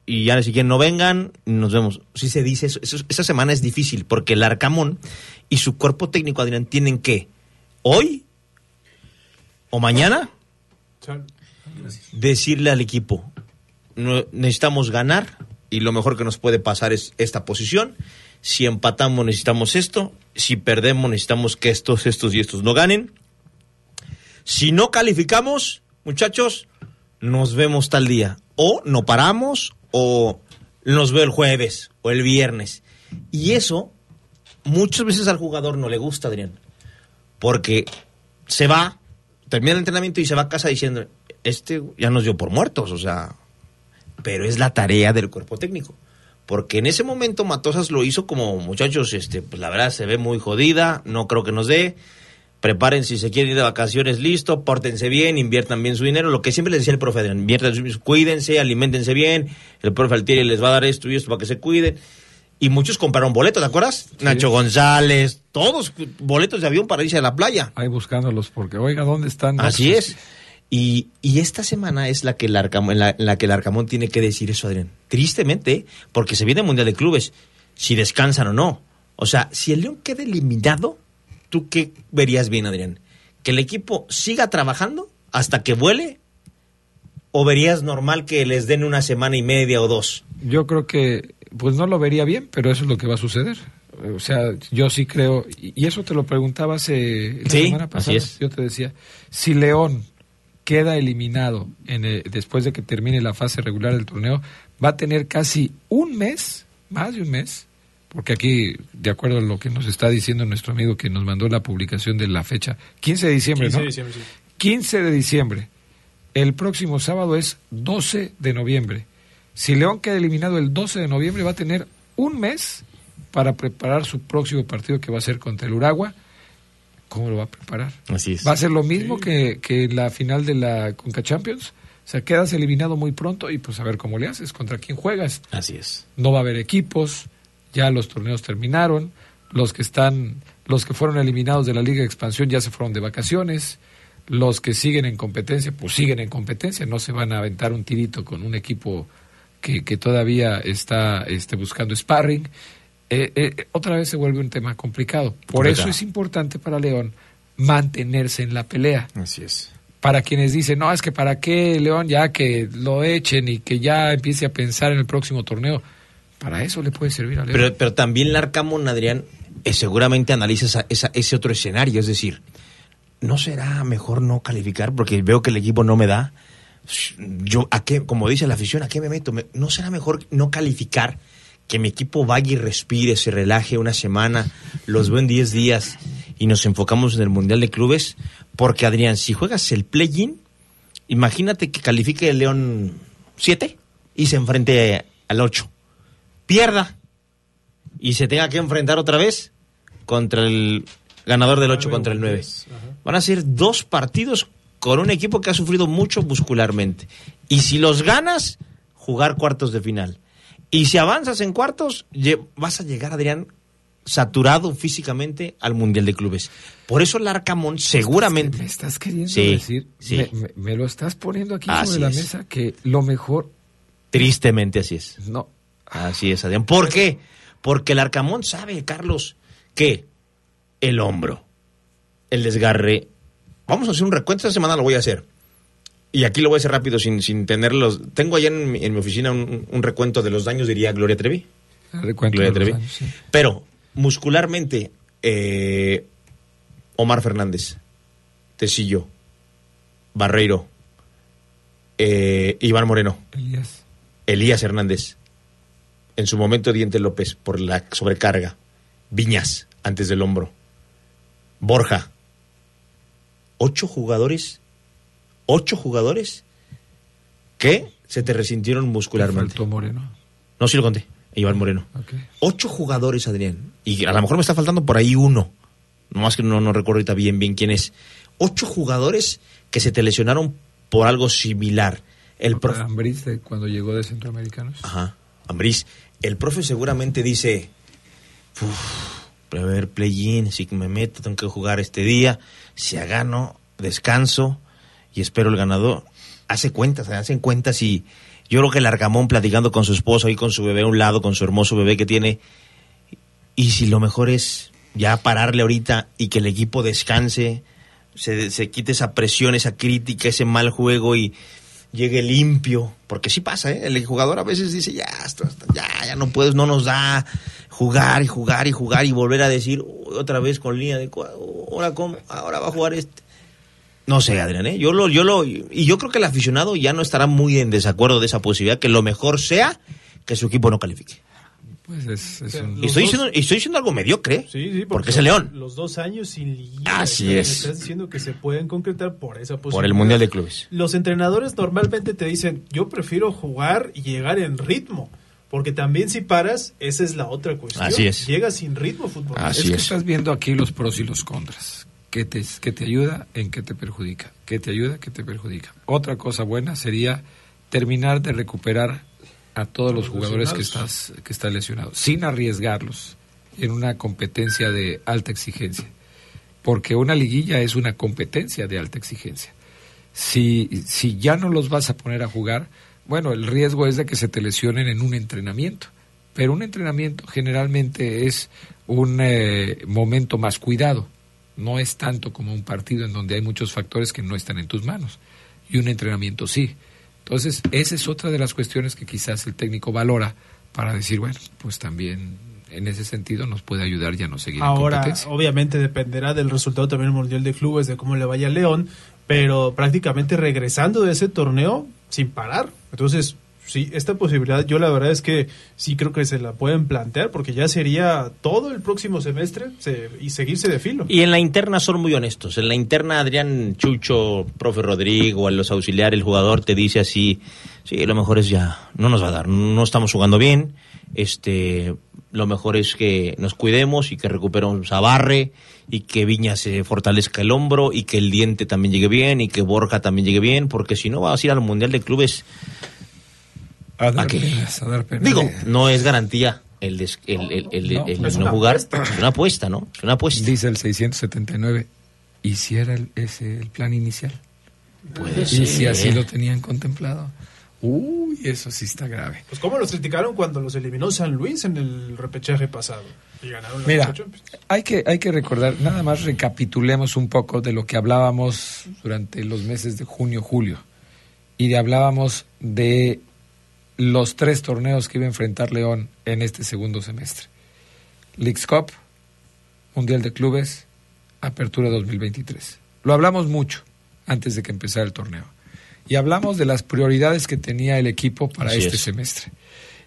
y ya si quieren no vengan, nos vemos. Si se dice eso, eso- esa semana es difícil porque el Arcamón y su cuerpo técnico, Adrián, tienen que hoy o mañana decirle al equipo, "No- necesitamos ganar y lo mejor que nos puede pasar es esta posición. Si empatamos necesitamos esto, si perdemos necesitamos que estos, estos y estos no ganen. Si no calificamos, muchachos, nos vemos tal día. O no paramos, o nos veo el jueves o el viernes. Y eso muchas veces al jugador no le gusta, Adrián. Porque se va, termina el entrenamiento y se va a casa diciendo, este ya nos dio por muertos, o sea, pero es la tarea del cuerpo técnico. Porque en ese momento Matosas lo hizo como, muchachos, este, pues la verdad se ve muy jodida, no creo que nos dé. Preparen si se quieren ir de vacaciones, listo, pórtense bien, inviertan bien su dinero. Lo que siempre les decía el profe inviertan, cuídense, alimentense bien. El profe Altieri les va a dar esto y esto para que se cuiden. Y muchos compraron boletos, ¿te acuerdas? Nacho González, todos boletos de avión para irse a la playa. Ahí buscándolos porque, oiga, ¿dónde están? Así es. Y, y esta semana es la que el Arcamón, la, que el Arcamón tiene que decir eso, Adrián. Tristemente, porque se viene el Mundial de Clubes, si descansan o no. O sea, si el León queda eliminado, ¿tú qué verías bien, Adrián? ¿Que el equipo siga trabajando hasta que vuele? ¿O verías normal que les den una semana y media o dos? Yo creo que, pues no lo vería bien, pero eso es lo que va a suceder. O sea, yo sí creo, y y eso te lo preguntaba hace la Sí, semana pasada. así es. Yo te decía, si León queda eliminado en el- después de que termine la fase regular del torneo, va a tener casi un mes, más de un mes, porque aquí, de acuerdo a lo que nos está diciendo nuestro amigo que nos mandó la publicación de la fecha, 15 de diciembre, 15 ¿no? de diciembre, sí. 15 de diciembre. El próximo sábado es 12 de noviembre. Si León queda eliminado el 12 de noviembre, va a tener un mes para preparar su próximo partido que va a ser contra el Uragua. ¿Cómo lo va a preparar? Así es. ¿Va a ser lo mismo que, que la final de la Conca Champions? O sea, quedas eliminado muy pronto y pues a ver cómo le haces, contra quién juegas. Así es. No va a haber equipos, ya los torneos terminaron, los que están, los que fueron eliminados de la Liga de Expansión ya se fueron de vacaciones, los que siguen en competencia, pues siguen en competencia, no se van a aventar un tirito con un equipo que, que todavía está este, buscando sparring. Eh, eh, otra vez se vuelve un tema complicado. Por eso es importante para León mantenerse en la pelea Así es. para quienes dicen, no, es que para qué León ya que lo echen y que ya empiece a pensar en el próximo torneo. Para eso le puede servir a León. Pero, pero también el Arcamón, Adrián, eh, seguramente analiza esa- esa- ese otro escenario. Es decir, ¿no será mejor no calificar? Porque veo que el equipo no me da. Yo, ¿a qué, como dice la afición, ¿a qué me meto? Me- ¿No será mejor no calificar? Que mi equipo vaya y respire, se relaje una semana, los veo en 10 días y nos enfocamos en el Mundial de Clubes. Porque, Adrián, si juegas el play-in, imagínate que califique el León 7 y se enfrente al 8. Pierda y se tenga que enfrentar otra vez contra el ganador del 8 contra el 9. Van a ser dos partidos con un equipo que ha sufrido mucho muscularmente. Y si los ganas, jugar cuartos de final. Y si avanzas en cuartos, vas a llegar, Adrián, saturado físicamente al Mundial de Clubes. Por eso el Arcamón seguramente... Me estás queriendo Sí, decir, sí. Me, me- me lo estás poniendo aquí Así sobre la es. mesa, que lo mejor... Tristemente así es. No. Así es, Adrián. ¿Por qué? Porque el Arcamón sabe, Carlos, que el hombro, el desgarre. Vamos a hacer un recuento, esta semana lo voy a hacer. Y aquí lo voy a hacer rápido sin, sin tenerlos. Tengo allá en mi, en mi oficina un, un recuento de los daños, diría Gloria Trevi. Recuento Gloria de los Trevi. daños, sí. Pero muscularmente, eh, Omar Fernández, Tecillo, Barreiro, eh, Iván Moreno, Elías. Elías Hernández, en su momento Diente López por la sobrecarga, Viñas antes del hombro, Borja, ocho jugadores, ocho jugadores que se te resintieron muscularmente. Faltó Moreno. No, sí lo conté, Iván Moreno. Ocho jugadores, Adrián. Y a lo mejor me está faltando por ahí uno. Nomás que no, no recuerdo ahorita bien, bien quién es. Ocho jugadores que se te lesionaron por algo similar. El profe, Ambriz cuando llegó de Centroamericanos. Ajá, Ambriz. El profe seguramente dice, "Uf, a ver, play-in, si me meto, tengo que jugar este día. Si gano, descanso y espero el ganador. Hace cuentas, hacen cuentas y yo creo que el Argamón platicando con su esposo y con su bebé a un lado, con su hermoso bebé que tiene. Y si lo mejor es ya pararle ahorita y que el equipo descanse, se, se quite esa presión, esa crítica, ese mal juego y llegue limpio, porque sí pasa, ¿eh? el jugador a veces dice, ya, ya, ya no puedes, no nos da jugar y jugar y jugar y volver a decir "Uy, otra vez con línea de ahora cómo, ahora va a jugar este. No sé, Adrián, ¿eh? yo lo, yo lo, y yo creo que el aficionado ya no estará muy en desacuerdo de esa posibilidad, que lo mejor sea que su equipo no califique. Pues es, es un- Y estoy diciendo, y estoy diciendo algo mediocre, Sí, sí, porque es el León, Los dos años sin liguilla. Así es. Estás diciendo que se pueden concretar por esa posibilidad. por el Mundial de Clubes. Los entrenadores normalmente te dicen, yo prefiero jugar y llegar en ritmo. Porque también si paras, esa es la otra cuestión. Así es. Llegas sin ritmo fútbol. es que estás viendo aquí los pros y los contras. ¿Qué te, qué te ayuda? ¿En qué te perjudica? ¿Qué te ayuda? ¿Qué te perjudica? Otra cosa buena sería terminar de recuperar a todos los jugadores que estás que están lesionados, sin arriesgarlos en una competencia de alta exigencia. Porque una liguilla es una competencia de alta exigencia. Si, si ya no los vas a poner a jugar, bueno, el riesgo es de que se te lesionen en un entrenamiento. Pero un entrenamiento generalmente es un eh, momento más cuidado. No es tanto como un partido en donde hay muchos factores que no están en tus manos. Y un entrenamiento sí. Entonces, esa es otra de las cuestiones que quizás el técnico valora para decir, bueno, pues también en ese sentido nos puede ayudar ya no seguir en Ahora, competencia. obviamente dependerá del resultado también el Mundial de Clubes, de cómo le vaya a León, pero prácticamente regresando de ese torneo sin parar. Entonces, sí, esta posibilidad yo la verdad es que sí creo que se la pueden plantear porque ya sería todo el próximo semestre se- y seguirse de filo. Y en la interna son muy honestos. En la interna, Adrián Chucho, profe Rodrigo, a los auxiliares, el jugador te dice así, sí, lo mejor es ya, no nos va a dar, no estamos jugando bien, este, lo mejor es que nos cuidemos y que recuperemos a Barre y que Viña se fortalezca el hombro y que el diente también llegue bien y que Borja también llegue bien, porque si no vas a ir al Mundial de Clubes. A dar penas, a dar penas. Digo, no es garantía el, des- el, el- el- el- No, el es no una jugar, apuesta. es una apuesta, ¿no? Es una apuesta. Dice el 679, ¿y si era el, ese el plan inicial? Puede y ser. si así lo tenían contemplado. Uy, eso sí está grave. Pues cómo los criticaron cuando los eliminó San Luis en el repechaje pasado y ganaron la Mira, hay que, hay que recordar, nada más recapitulemos un poco de lo que hablábamos durante los meses de junio, julio. Y de hablábamos de los tres torneos que iba a enfrentar León en este segundo semestre. Leagues Cup, Mundial de Clubes, Apertura 2023. lo hablamos mucho antes de que empezara el torneo. Y hablamos de las prioridades que tenía el equipo para Así este es. semestre.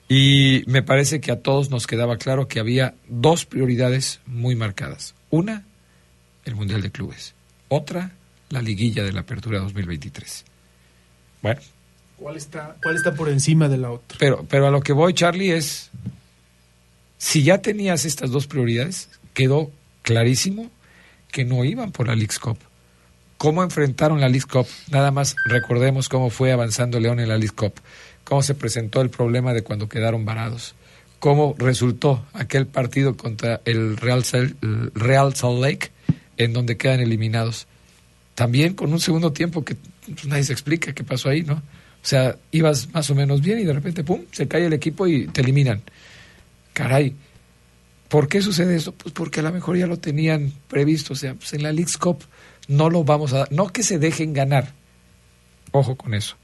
Y me parece que a todos nos quedaba claro que había dos prioridades muy marcadas. Una, el Mundial de Clubes. Otra, la liguilla de la Apertura 2023. Bueno, ¿Cuál está, ¿Cuál está por encima de la otra? pero, pero a lo que voy, Charlie, es, si ya tenías estas dos prioridades, quedó clarísimo que no iban por la League's Cup. ¿Cómo enfrentaron la League's Cup? Nada más recordemos cómo fue avanzando León en la League's Cup, cómo se presentó el problema de cuando quedaron varados, cómo resultó aquel partido contra el Real, Salt Lake, en donde quedan eliminados. También con un segundo tiempo que pues, nadie se explica qué pasó ahí, ¿no? O sea, ibas más o menos bien y de repente, ¡pum!, se cae el equipo y te eliminan. Caray, ¿por qué sucede eso? Pues porque a lo mejor ya lo tenían previsto. O sea, pues en la League's Cup no lo vamos a dar. No que se dejen ganar. Ojo con eso.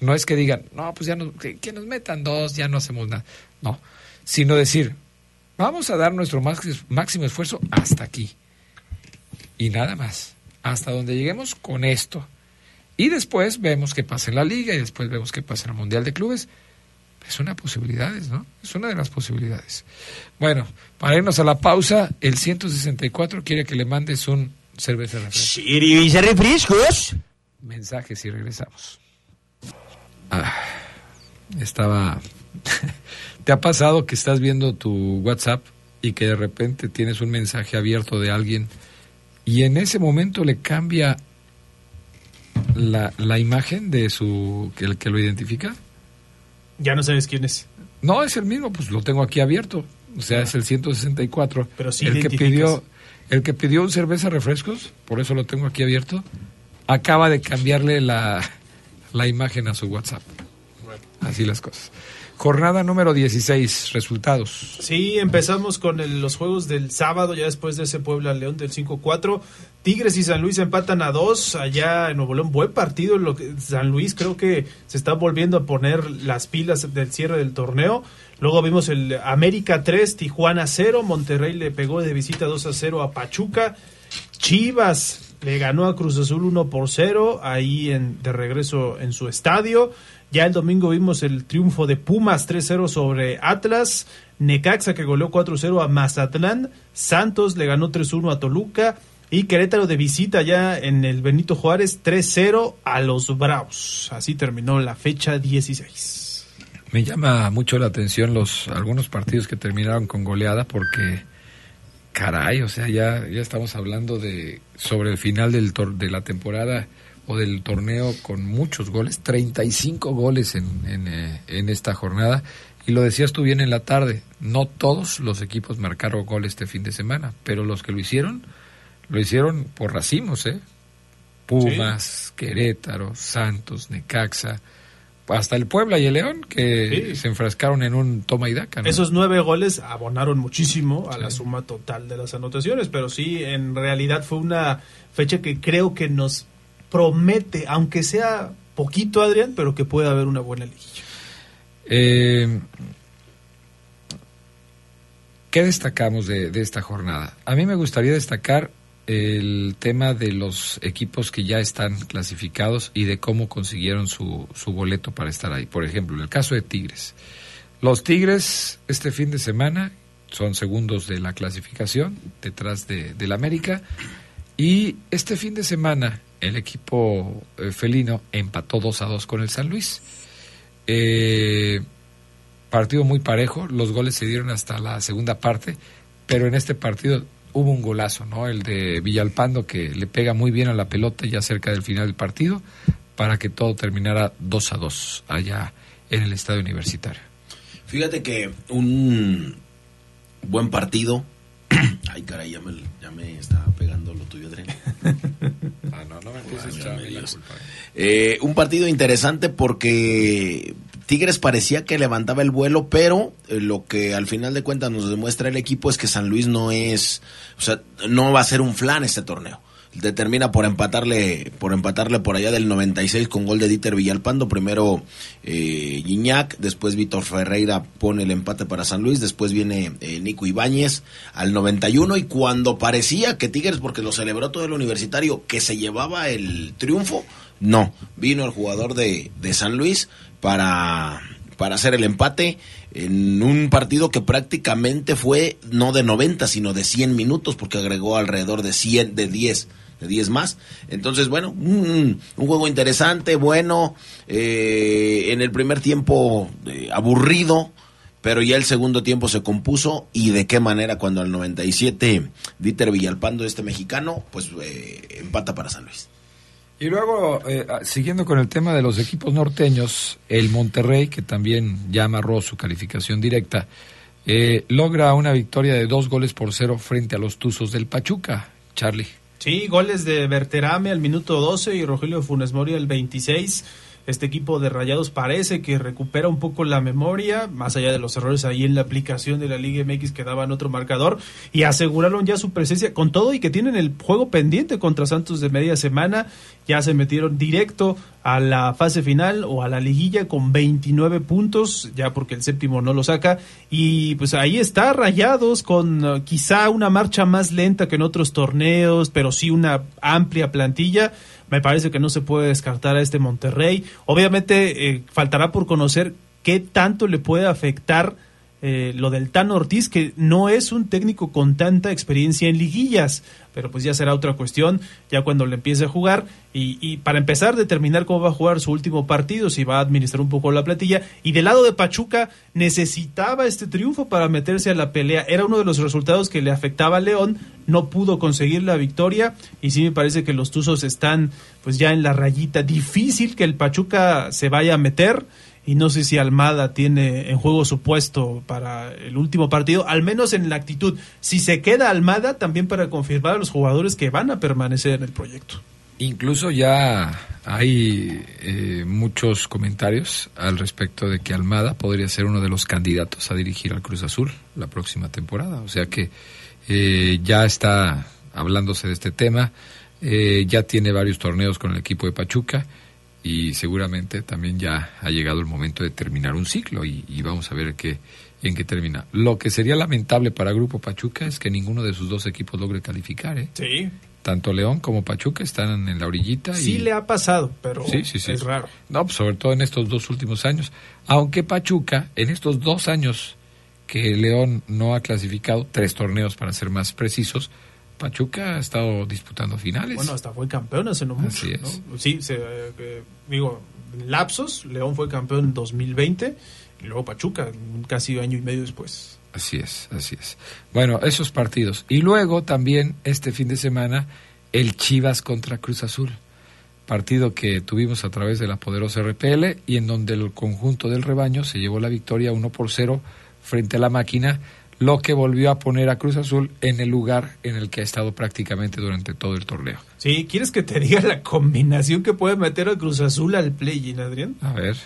No es que digan, no, pues ya nos, que, que nos metan dos, ya no hacemos nada. No. Sino decir, vamos a dar nuestro máximo, máximo esfuerzo hasta aquí. Y nada más. Hasta donde lleguemos con esto. Y después vemos qué pasa en la liga y después vemos qué pasa en el Mundial de Clubes. Es una posibilidad, ¿no? Es una de las posibilidades. Bueno, para irnos a la pausa, el 164 quiere que le mandes un cerveza refresco. ¿Cerveza refrescos? Mensajes y regresamos. Ah, estaba... ¿Te ha pasado que estás viendo tu WhatsApp y que de repente tienes un mensaje abierto de alguien y en ese momento le cambia la, la imagen de su... que el que lo identifica? Ya no sabes quién es. No, es el mismo, pues lo tengo aquí abierto. O sea, es el 164. Pero sí el que pidió el que pidió un cerveza refrescos, por eso lo tengo aquí abierto, acaba de cambiarle la, la imagen a su WhatsApp. Así las cosas. Jornada número 16, resultados. Sí, empezamos con el- los juegos del sábado, ya después de ese Puebla León del 5-4. Tigres y San Luis empatan a dos allá en Nuevo León. Buen partido. Lo que, San Luis creo que se está volviendo a poner las pilas del cierre del torneo. Luego vimos el América 3, Tijuana 0. Monterrey le pegó de visita 2 a 0 a Pachuca. Chivas le ganó a Cruz Azul 1 por 0 ahí en, de regreso en su estadio. Ya el domingo vimos el triunfo de Pumas 3-0 sobre Atlas. Necaxa que goleó 4-0 a Mazatlán. Santos le ganó 3-1 a Toluca. Y Querétaro de visita ya en el Benito Juárez 3-0 a los Bravos. Así terminó la fecha 16. Me llama mucho la atención los algunos partidos que terminaron con goleada porque caray, o sea, ya ya estamos hablando de sobre el final del tor- de la temporada o del torneo con muchos goles, 35 goles en, en, eh, en esta jornada. Y lo decías tú bien en la tarde, no todos los equipos marcaron gol este fin de semana, pero los que lo hicieron, lo hicieron por racimos, ¿eh? Pumas, Querétaro, Santos, Necaxa, hasta el Puebla y el León, que Sí. se enfrascaron en un toma y daca. ¿no? Esos nueve goles abonaron muchísimo a la suma total de las anotaciones, pero sí, en realidad fue una fecha que creo que nos promete, aunque sea poquito, Adrián, pero que pueda haber una buena liguilla. Eh, ¿Qué destacamos de, esta jornada? A mí me gustaría destacar el tema de los equipos que ya están clasificados y de cómo consiguieron su, su boleto para estar ahí. Por ejemplo, en el caso de Tigres. Los Tigres este fin de semana son segundos de la clasificación detrás de, del América y este fin de semana el equipo eh, felino empató 2 a 2 con el San Luis. Eh, partido muy parejo, los goles se dieron hasta la segunda parte, pero en este partido hubo un golazo, ¿no? El de Villalpando que le pega muy bien a la pelota ya cerca del final del partido para que todo terminara 2 a 2 allá en el estadio universitario. Fíjate que un buen partido. Ay, caray, ya me, ya me estaba pegando lo tuyo, Adrián. Ah, no, no me empieces a echarme la Eh, un partido interesante porque Tigres parecía que levantaba el vuelo, pero eh, lo que al final de cuentas nos demuestra el equipo es que San Luis no es, o sea, no va a ser un flan este torneo. Determina por empatarle, por empatarle por allá del 96 con gol de Dieter Villalpando. Primero eh, después Víctor Ferreira pone el empate para San Luis, después viene eh, Nico Ibáñez al 91 y cuando parecía que Tigres, porque lo celebró todo el universitario, que se llevaba el triunfo, no, vino el jugador de, de San Luis para, para hacer el empate en un partido que prácticamente fue no de 90, sino de 100 minutos, porque agregó alrededor de 100, de 10, de 10 más. Entonces, bueno, un, un juego interesante, bueno, eh, en el primer tiempo eh, aburrido, pero ya el segundo tiempo se compuso y de qué manera cuando al 97 Dieter Villalpando, este mexicano, pues eh, empata para San Luis. Y luego, eh, ah, siguiendo con el tema de los equipos norteños, el Monterrey, que también ya amarró su calificación directa, eh, logra una victoria de dos goles por cero frente a los Tuzos del Pachuca. Charlie. Sí, goles de Berterame al minuto 12 y Rogelio Funes Mori al 26. Este equipo de Rayados parece que recupera un poco la memoria, más allá de los errores ahí en la aplicación de la Liga MX que daban otro marcador, y aseguraron ya su presencia con todo y que tienen el juego pendiente contra Santos de media semana. Ya se metieron directo a la fase final o a la liguilla con 29 puntos, ya porque el séptimo no lo saca. Y pues ahí está Rayados con uh, quizá una marcha más lenta que en otros torneos, pero sí una amplia plantilla me parece que no se puede descartar a este Monterrey. Obviamente eh, faltará por conocer qué tanto le puede afectar eh, lo del Tano Ortiz, que no es un técnico con tanta experiencia en liguillas, pero pues ya será otra cuestión, ya cuando le empiece a jugar, y, para empezar, determinar cómo va a jugar su último partido, si va a administrar un poco la platilla, y del lado de Pachuca necesitaba este triunfo para meterse a la pelea, era uno de los resultados que le afectaba a León, no pudo conseguir la victoria, y sí me parece que los Tuzos están pues ya en la rayita, difícil que el Pachuca se vaya a meter, y no sé si Almada tiene en juego su puesto para el último partido, al menos en la actitud. Si se queda Almada, también para confirmar a los jugadores que van a permanecer en el proyecto. Incluso ya hay eh, muchos comentarios al respecto de que Almada podría ser uno de los candidatos a dirigir al Cruz Azul la próxima temporada. O sea que eh, ya está hablándose de este tema, eh, ya tiene varios torneos con el equipo de Pachuca y seguramente también ya ha llegado el momento de terminar un ciclo y, y, vamos a ver qué, en qué termina. Lo que sería lamentable para Grupo Pachuca es que ninguno de sus dos equipos logre calificar. ¿eh? Sí. Tanto León como Pachuca están en la orillita. Sí y... le ha pasado, pero sí, sí, sí. es raro. No, pues sobre todo en estos dos últimos años. Aunque Pachuca, en estos dos años que León no ha clasificado, tres torneos para ser más precisos, Pachuca ha estado disputando finales. Bueno, hasta fue campeón hace no mucho. Así es. ¿no? Sí, se, eh, digo, lapsos, León fue campeón en 2020 y luego Pachuca, casi año y medio después. Así es, así es. Bueno, esos partidos. Y luego también este fin de semana el Chivas contra Cruz Azul. Partido que tuvimos a través de la poderosa RPL y en donde el conjunto del rebaño se llevó la victoria 1 por 0 frente a la máquina lo que volvió a poner a Cruz Azul en el lugar en el que ha estado prácticamente durante todo el torneo. Sí, ¿quieres que te diga la combinación que puede meter a Cruz Azul al play-in, Adrián? A ver.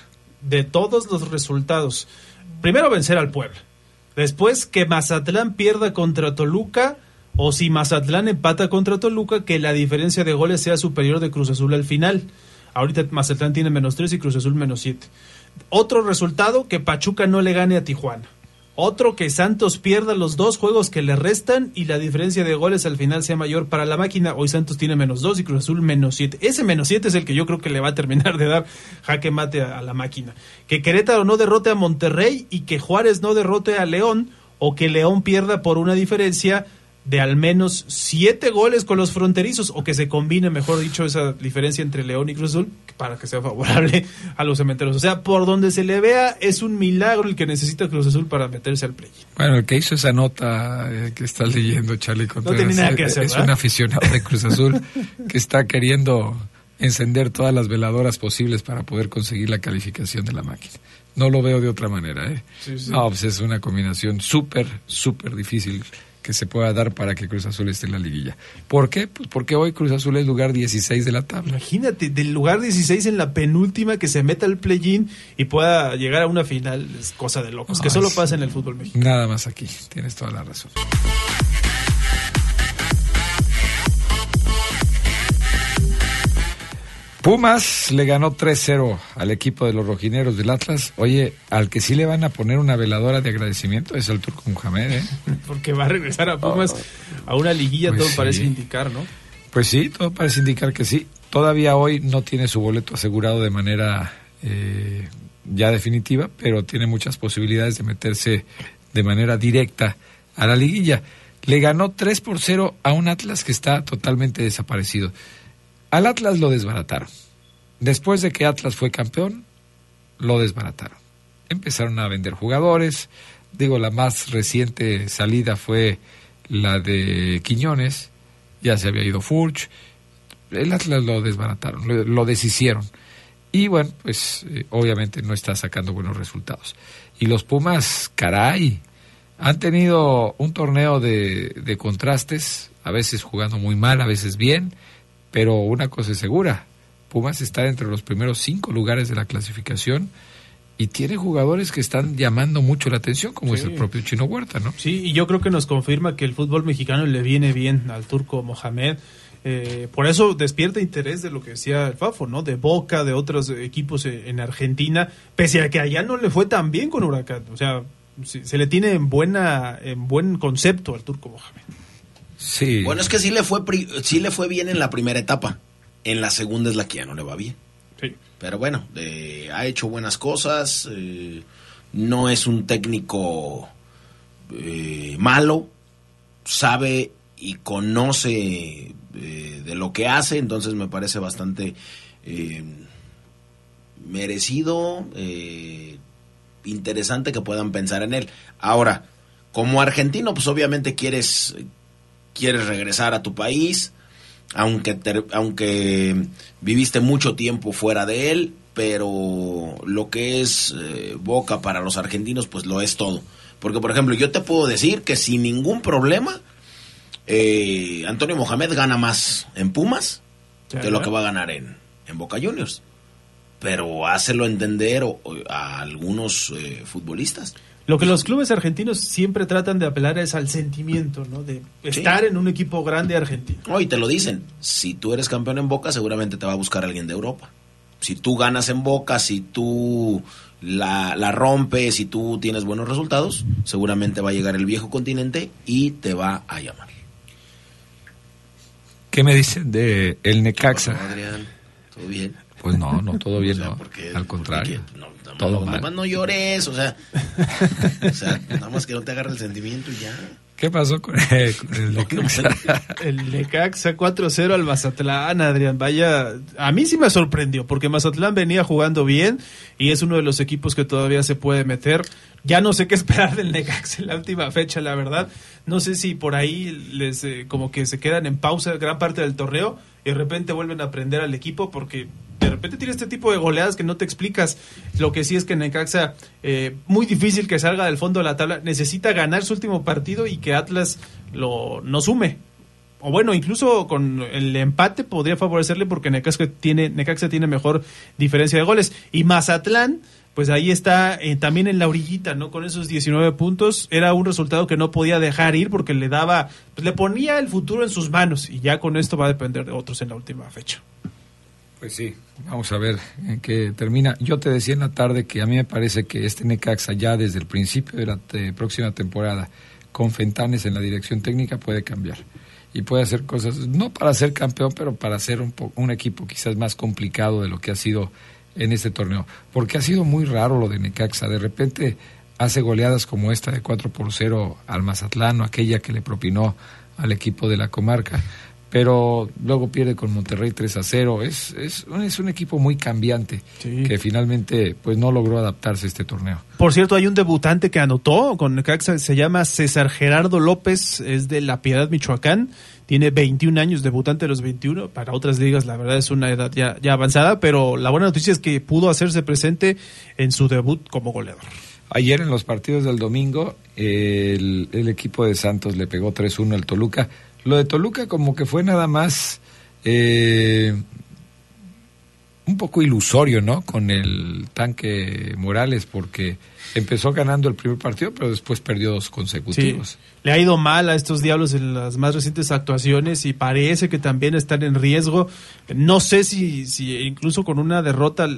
De todos los resultados. Primero vencer al Puebla. Después que Mazatlán pierda contra Toluca o si Mazatlán empata contra Toluca, que la diferencia de goles sea superior de Cruz Azul al final. Ahorita Mazatlán tiene menos 3 y Cruz Azul menos 7. Otro resultado, que Pachuca no le gane a Tijuana. Otro que Santos pierda los dos juegos que le restan y la diferencia de goles al final sea mayor para la máquina. Hoy Santos tiene menos dos y Cruz Azul menos siete. Ese menos siete es el que yo creo que le va a terminar de dar jaque mate a, a la máquina. Que Querétaro no derrote a Monterrey y que Juárez no derrote a León o que León pierda por una diferencia de al menos siete goles con los fronterizos o que se combine, mejor dicho, esa diferencia entre León y Cruz Azul para que sea favorable a los cementeros. O sea, por donde se le vea, es un milagro el que necesita Cruz Azul para meterse al play. Bueno, el que hizo esa nota eh, que estás leyendo, Charlie Contreras, no tiene nada que hacer, es, es un aficionado de Cruz Azul que está queriendo encender todas las veladoras posibles para poder conseguir la calificación de la máquina. No lo veo de otra manera, ¿eh? Sí, sí. No, pues es una combinación súper, súper difícil que se pueda dar para que Cruz Azul esté en la liguilla. ¿Por qué? Pues porque hoy Cruz Azul es lugar 16 de la tabla. Imagínate, del lugar 16 en la penúltima que se meta al play-in y pueda llegar a una final, es cosa de locos, No, que solo pasa en el fútbol mexicano. Nada más aquí, tienes toda la razón. Pumas le ganó 3-0 al equipo de los rojineros del Atlas. Oye, al que sí le van a poner una veladora de agradecimiento es al Turco Mohamed, ¿eh? Porque va a regresar a Pumas a una liguilla, Pues todo sí. parece indicar, ¿no? Pues sí, todo parece indicar que sí. Todavía hoy no tiene su boleto asegurado de manera eh, ya definitiva, pero tiene muchas posibilidades de meterse de manera directa a la liguilla. Le ganó 3 por 0 a un Atlas que está totalmente desaparecido. Al Atlas lo desbarataron. Después de que Atlas fue campeón, lo desbarataron. Empezaron a vender jugadores. Digo, la más reciente salida fue la de Quiñones. Ya se había ido Furch. El Atlas lo desbarataron, lo, deshicieron. Y bueno, pues eh, obviamente no está sacando buenos resultados. Y los Pumas, caray, han tenido un torneo de contrastes, a veces jugando muy mal, a veces bien, pero una cosa es segura, Pumas está entre los primeros cinco lugares de la clasificación y tiene jugadores que están llamando mucho la atención, como es el propio Chino Huerta, ¿no? Sí, y yo creo que nos confirma que el fútbol mexicano le viene bien al turco Mohamed. Eh, por eso despierta interés de lo que decía el Fafo, ¿no? De Boca, de otros equipos eh, en Argentina, pese a que allá no le fue tan bien con Huracán. O sea, se, se le tiene en buena en buen concepto al turco Mohamed. Sí. Bueno, es que sí le fue pri- sí le fue bien en la primera etapa. En la segunda es la que ya no le va bien. Sí. Pero bueno, eh, ha hecho buenas cosas. eh, no es un técnico eh, malo. Sabe y conoce eh, de lo que hace. Entonces me parece bastante eh, merecido. eh, interesante que puedan pensar en él. Ahora, como argentino, pues obviamente quieres quieres regresar a tu país, aunque, ter- aunque viviste mucho tiempo fuera de él, pero lo que es eh, Boca para los argentinos, pues lo es todo. Porque, por ejemplo, yo te puedo decir que sin ningún problema, eh, Antonio Mohamed gana más en Pumas que lo ya. que va a ganar en, en Boca Juniors. Pero hácelo entender o- o a algunos eh, futbolistas. Lo que los clubes argentinos siempre tratan de apelar es al sentimiento, ¿no? De estar en un equipo grande argentino. No, y te lo dicen. Si tú eres campeón en Boca, seguramente te va a buscar alguien de Europa. Si tú ganas en Boca, si tú la, la rompes, si tú tienes buenos resultados, seguramente va a llegar el viejo continente y te va a llamar. ¿Qué me dicen de el Necaxa? Adrián, ¿todo bien? Pues no, no, todo bien, O sea, no. porque- Al contrario. No, todo no, mal. nomás no llores, o sea, o sea, nada más que no te agarre el sentimiento y ya. ¿Qué pasó con el, con el Necaxa? El Necaxa 4-0 al Mazatlán, Adrián. Vaya, a mí sí me sorprendió, porque Mazatlán venía jugando bien y es uno de los equipos que todavía se puede meter. Ya no sé qué esperar del Necaxa en la última fecha, la verdad. No sé si por ahí les eh, como que se quedan en pausa gran parte del torneo y de repente vuelven a aprender al equipo porque de repente tiene este tipo de goleadas que no te explicas. Lo que sí es que Necaxa, eh, muy difícil que salga del fondo de la tabla, necesita ganar su último partido y que Atlas lo no sume. O bueno, incluso con el empate podría favorecerle porque Necaxa tiene, Necaxa tiene mejor diferencia de goles. Y Mazatlán, pues ahí está eh, también en la orillita, ¿no? Con esos 19 puntos. Era un resultado que no podía dejar ir porque le daba, pues le ponía el futuro en sus manos. Y ya con esto va a depender de otros en la última fecha. Pues sí, vamos a ver en qué termina. Yo te decía en la tarde que a mí me parece que este Necaxa ya desde el principio de la próxima temporada, con Fentanes en la dirección técnica, puede cambiar. Y puede hacer cosas, no para ser campeón, pero para ser un, un equipo quizás más complicado de lo que ha sido en este torneo. Porque ha sido muy raro lo de Necaxa. De repente hace goleadas como esta de 4 por 0 al Mazatlán o aquella que le propinó al equipo de la comarca pero luego pierde con Monterrey 3 a 0. Es, es, un- es un equipo muy cambiante que finalmente pues no logró adaptarse a este torneo. Por cierto, hay un debutante que anotó con Necaxa, se llama César Gerardo López, es de La Piedad, Michoacán, tiene 21 años, debutante de los 21, para otras ligas la verdad es una edad ya, avanzada, pero la buena noticia es que pudo hacerse presente en su debut como goleador. Ayer en los partidos del domingo el, el equipo de Santos le pegó 3-1 al Toluca. Lo de Toluca como que fue nada más eh, un poco ilusorio, ¿no? Con el tanque Morales, porque empezó ganando el primer partido, pero después perdió dos consecutivos. Le ha ido mal a estos diablos en las más recientes actuaciones y parece que también están en riesgo. No sé si, si incluso con una derrota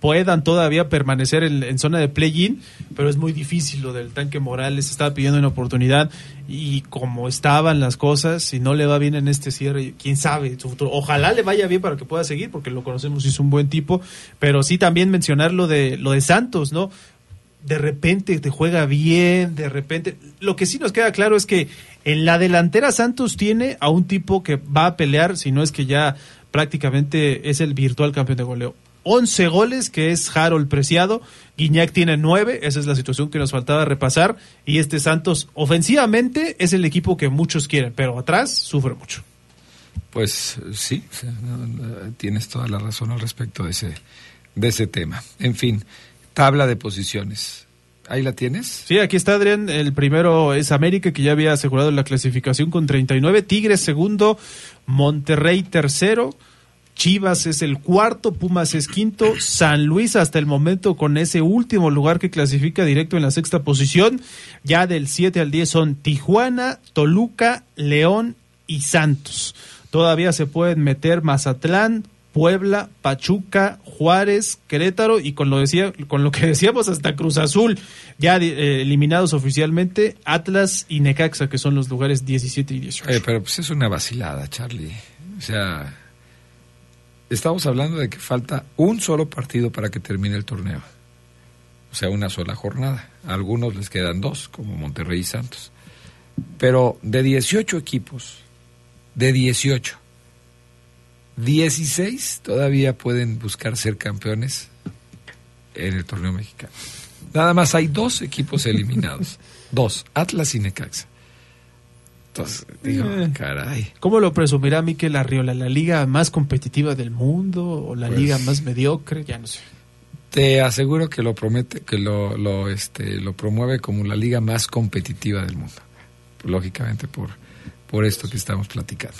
puedan todavía permanecer en, zona de play-in, pero es muy difícil lo del tanque Morales. Estaba pidiendo una oportunidad y como estaban las cosas, si no le va bien en este cierre, quién sabe su futuro. Ojalá le vaya bien para que pueda seguir, porque lo conocemos y es un buen tipo. Pero sí también mencionar lo de, lo de Santos, ¿no? de repente te juega bien, de repente. Lo que sí nos queda claro es que en la delantera Santos tiene a un tipo que va a pelear, si no es que ya prácticamente es el virtual campeón de goleo. 11 goles, que es Harold Preciado. Guiñac tiene 9, esa es la situación que nos faltaba repasar. Y este Santos, ofensivamente, es el equipo que muchos quieren, pero atrás sufre mucho. Pues sí, tienes toda la razón al respecto de ese, de ese tema. En fin, tabla de posiciones. ¿Ahí la tienes? Sí, aquí está Adrián. El primero es América, que ya había asegurado la clasificación con 39. Tigres segundo. Monterrey tercero. Chivas es el cuarto, Pumas es quinto, San Luis hasta el momento con ese último lugar que clasifica directo en la sexta posición. Ya del 7 al 10 son Tijuana, Toluca, León y Santos. Todavía se pueden meter Mazatlán, Puebla, Pachuca, Juárez, Querétaro y con lo decía, con lo que decíamos hasta Cruz Azul, ya eh, eliminados oficialmente, Atlas y Necaxa, que son los lugares 17 y 18. Eh, pero pues es una vacilada, Charlie. O sea, estamos hablando de que falta un solo partido para que termine el torneo. O sea, una sola jornada. A algunos les quedan dos, como Monterrey y Santos. Pero de 18 equipos, de 18, 16 todavía pueden buscar ser campeones en el torneo mexicano. Nada más hay dos equipos eliminados. dos, Atlas y Necaxa. Entonces, digo, Eh. caray. ¿Cómo lo presumirá Miquel Arriola? ¿La liga más competitiva del mundo o la Pues- liga más mediocre? Ya no sé. Te aseguro que lo promete, que lo, lo, este, lo promueve como la liga más competitiva del mundo. Lógicamente por, por esto que estamos platicando.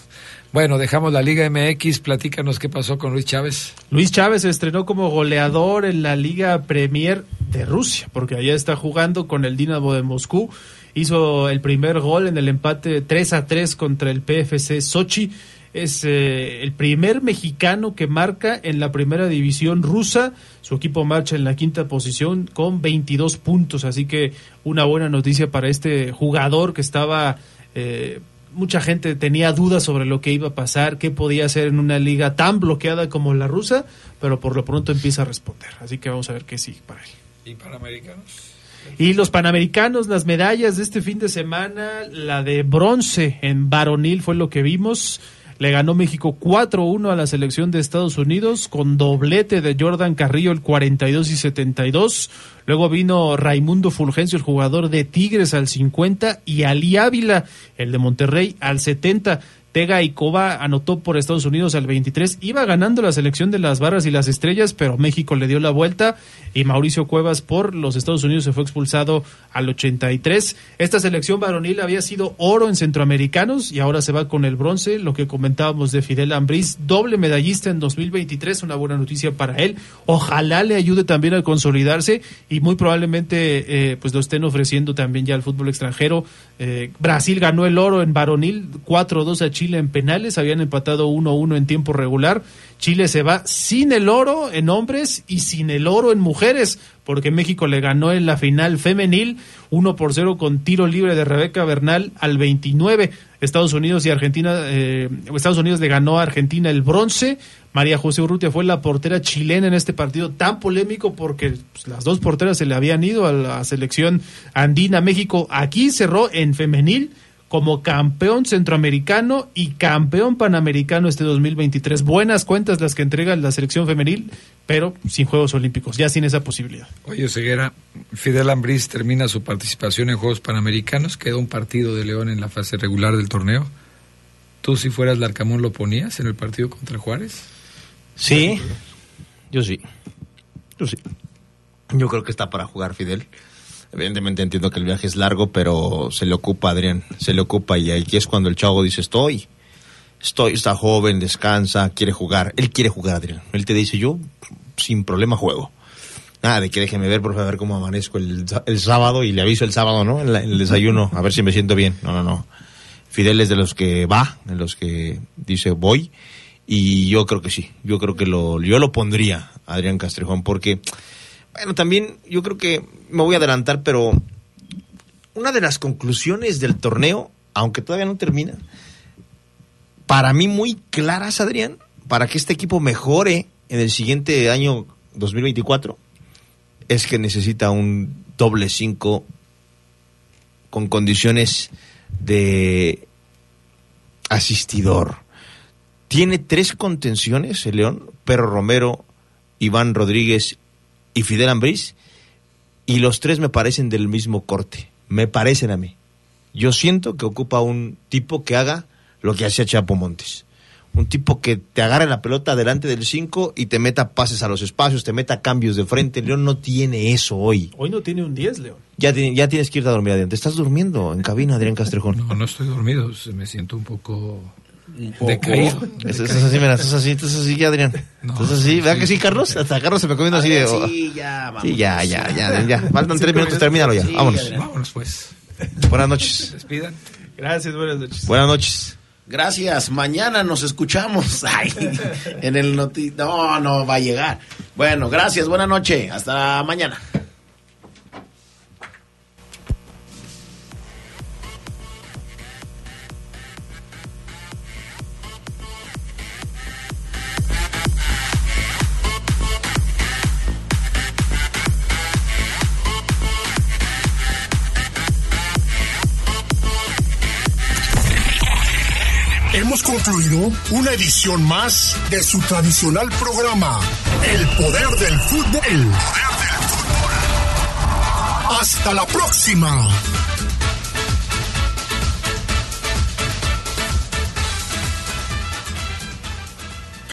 Bueno, dejamos la Liga MX, platícanos qué pasó con Luis Chávez. Luis Chávez se estrenó como goleador en la Liga Premier de Rusia, porque allá está jugando con el Dinamo de Moscú. Hizo el primer gol en el empate 3 a 3 contra el PFC Sochi. Es eh, el primer mexicano que marca en la primera división rusa. Su equipo marcha en la quinta posición con 22 puntos. Así que una buena noticia para este jugador que estaba eh, mucha gente tenía dudas sobre lo que iba a pasar, qué podía hacer en una liga tan bloqueada como la rusa, pero por lo pronto empieza a responder. Así que vamos a ver qué sigue para él. ¿Y panamericanos? Y los panamericanos, las medallas de este fin de semana, la de bronce en varonil fue lo que vimos. Le ganó México 4-1 a la selección de Estados Unidos con doblete de Jordan Carrillo el 42 y 72. Luego vino Raimundo Fulgencio, el jugador de Tigres al 50 y Ali Ávila, el de Monterrey al 70. Tega y Coba anotó por Estados Unidos al 23. Iba ganando la selección de las barras y las estrellas, pero México le dio la vuelta y Mauricio Cuevas por los Estados Unidos se fue expulsado al 83. Esta selección varonil había sido oro en centroamericanos y ahora se va con el bronce. Lo que comentábamos de Fidel Ambriz, doble medallista en 2023, una buena noticia para él. Ojalá le ayude también a consolidarse y muy probablemente eh, pues lo estén ofreciendo también ya al fútbol extranjero. Eh, Brasil ganó el oro en varonil, 4-2 a Chile en penales, habían empatado 1-1 en tiempo regular. Chile se va sin el oro en hombres y sin el oro en mujeres, porque México le ganó en la final femenil 1 por 0 con tiro libre de Rebeca Bernal al 29. Estados Unidos y Argentina, eh, Estados Unidos le ganó a Argentina el bronce. María José Urrutia fue la portera chilena en este partido tan polémico porque pues, las dos porteras se le habían ido a la selección andina. México aquí cerró en femenil como campeón centroamericano y campeón panamericano este 2023. Buenas cuentas las que entrega la selección femenil, pero sin Juegos Olímpicos, ya sin esa posibilidad. Oye, Ceguera, Fidel Ambriz termina su participación en Juegos Panamericanos, queda un partido de León en la fase regular del torneo. ¿Tú si fueras Larcamón lo ponías en el partido contra Juárez? Sí, yo sí. Yo sí. Yo creo que está para jugar Fidel. Evidentemente entiendo que el viaje es largo, pero se le ocupa, Adrián. Se le ocupa y aquí es cuando el chavo dice estoy. Estoy, está joven, descansa, quiere jugar. Él quiere jugar, Adrián. Él te dice, yo sin problema juego. Nada de que déjeme ver, por a ver cómo amanezco el, el sábado y le aviso el sábado, ¿no? En el desayuno, a ver si me siento bien. No, no, no. Fidel es de los que va, de los que dice voy. Y yo creo que sí. Yo creo que lo, yo lo pondría, Adrián Castrejón, porque, bueno, también yo creo que me voy a adelantar, pero una de las conclusiones del torneo, aunque todavía no termina, para mí muy claras, Adrián, para que este equipo mejore en el siguiente año 2024, es que necesita un doble 5 con condiciones de asistidor. Tiene tres contenciones, el León, Perro Romero, Iván Rodríguez y Fidel Ambriz, y los tres me parecen del mismo corte, me parecen a mí. Yo siento que ocupa un tipo que haga lo que hacía Chapo Montes. Un tipo que te agarre la pelota delante del 5 y te meta pases a los espacios, te meta cambios de frente. León no tiene eso hoy. Hoy no tiene un 10, León. Ya, ti- ya tienes que irte a dormir, Adrián. Te estás durmiendo en cabina, Adrián Castrejón. No, no estoy dormido, se- me siento un poco decaído. Estás estás así, mira, estás así, estás así, ya, Adrián. Estás así, ¿verdad que sí, Carlos? Hasta Carlos se me comiendo así de... Adrián, sí, ya, vamos. Sí, ya, ya, ya, ya. Faltan tres minutos, termínalo ya. Sí, Vámonos. Adrián. Vámonos pues. Buenas noches. Despidan. Gracias, buenas noches. Buenas noches. Gracias, mañana nos escuchamos. Ay, en el noti No, no va a llegar. Bueno, gracias, buena noche. Hasta mañana. Concluido una edición más de su tradicional programa, El Poder del Fútbol. Hasta la próxima.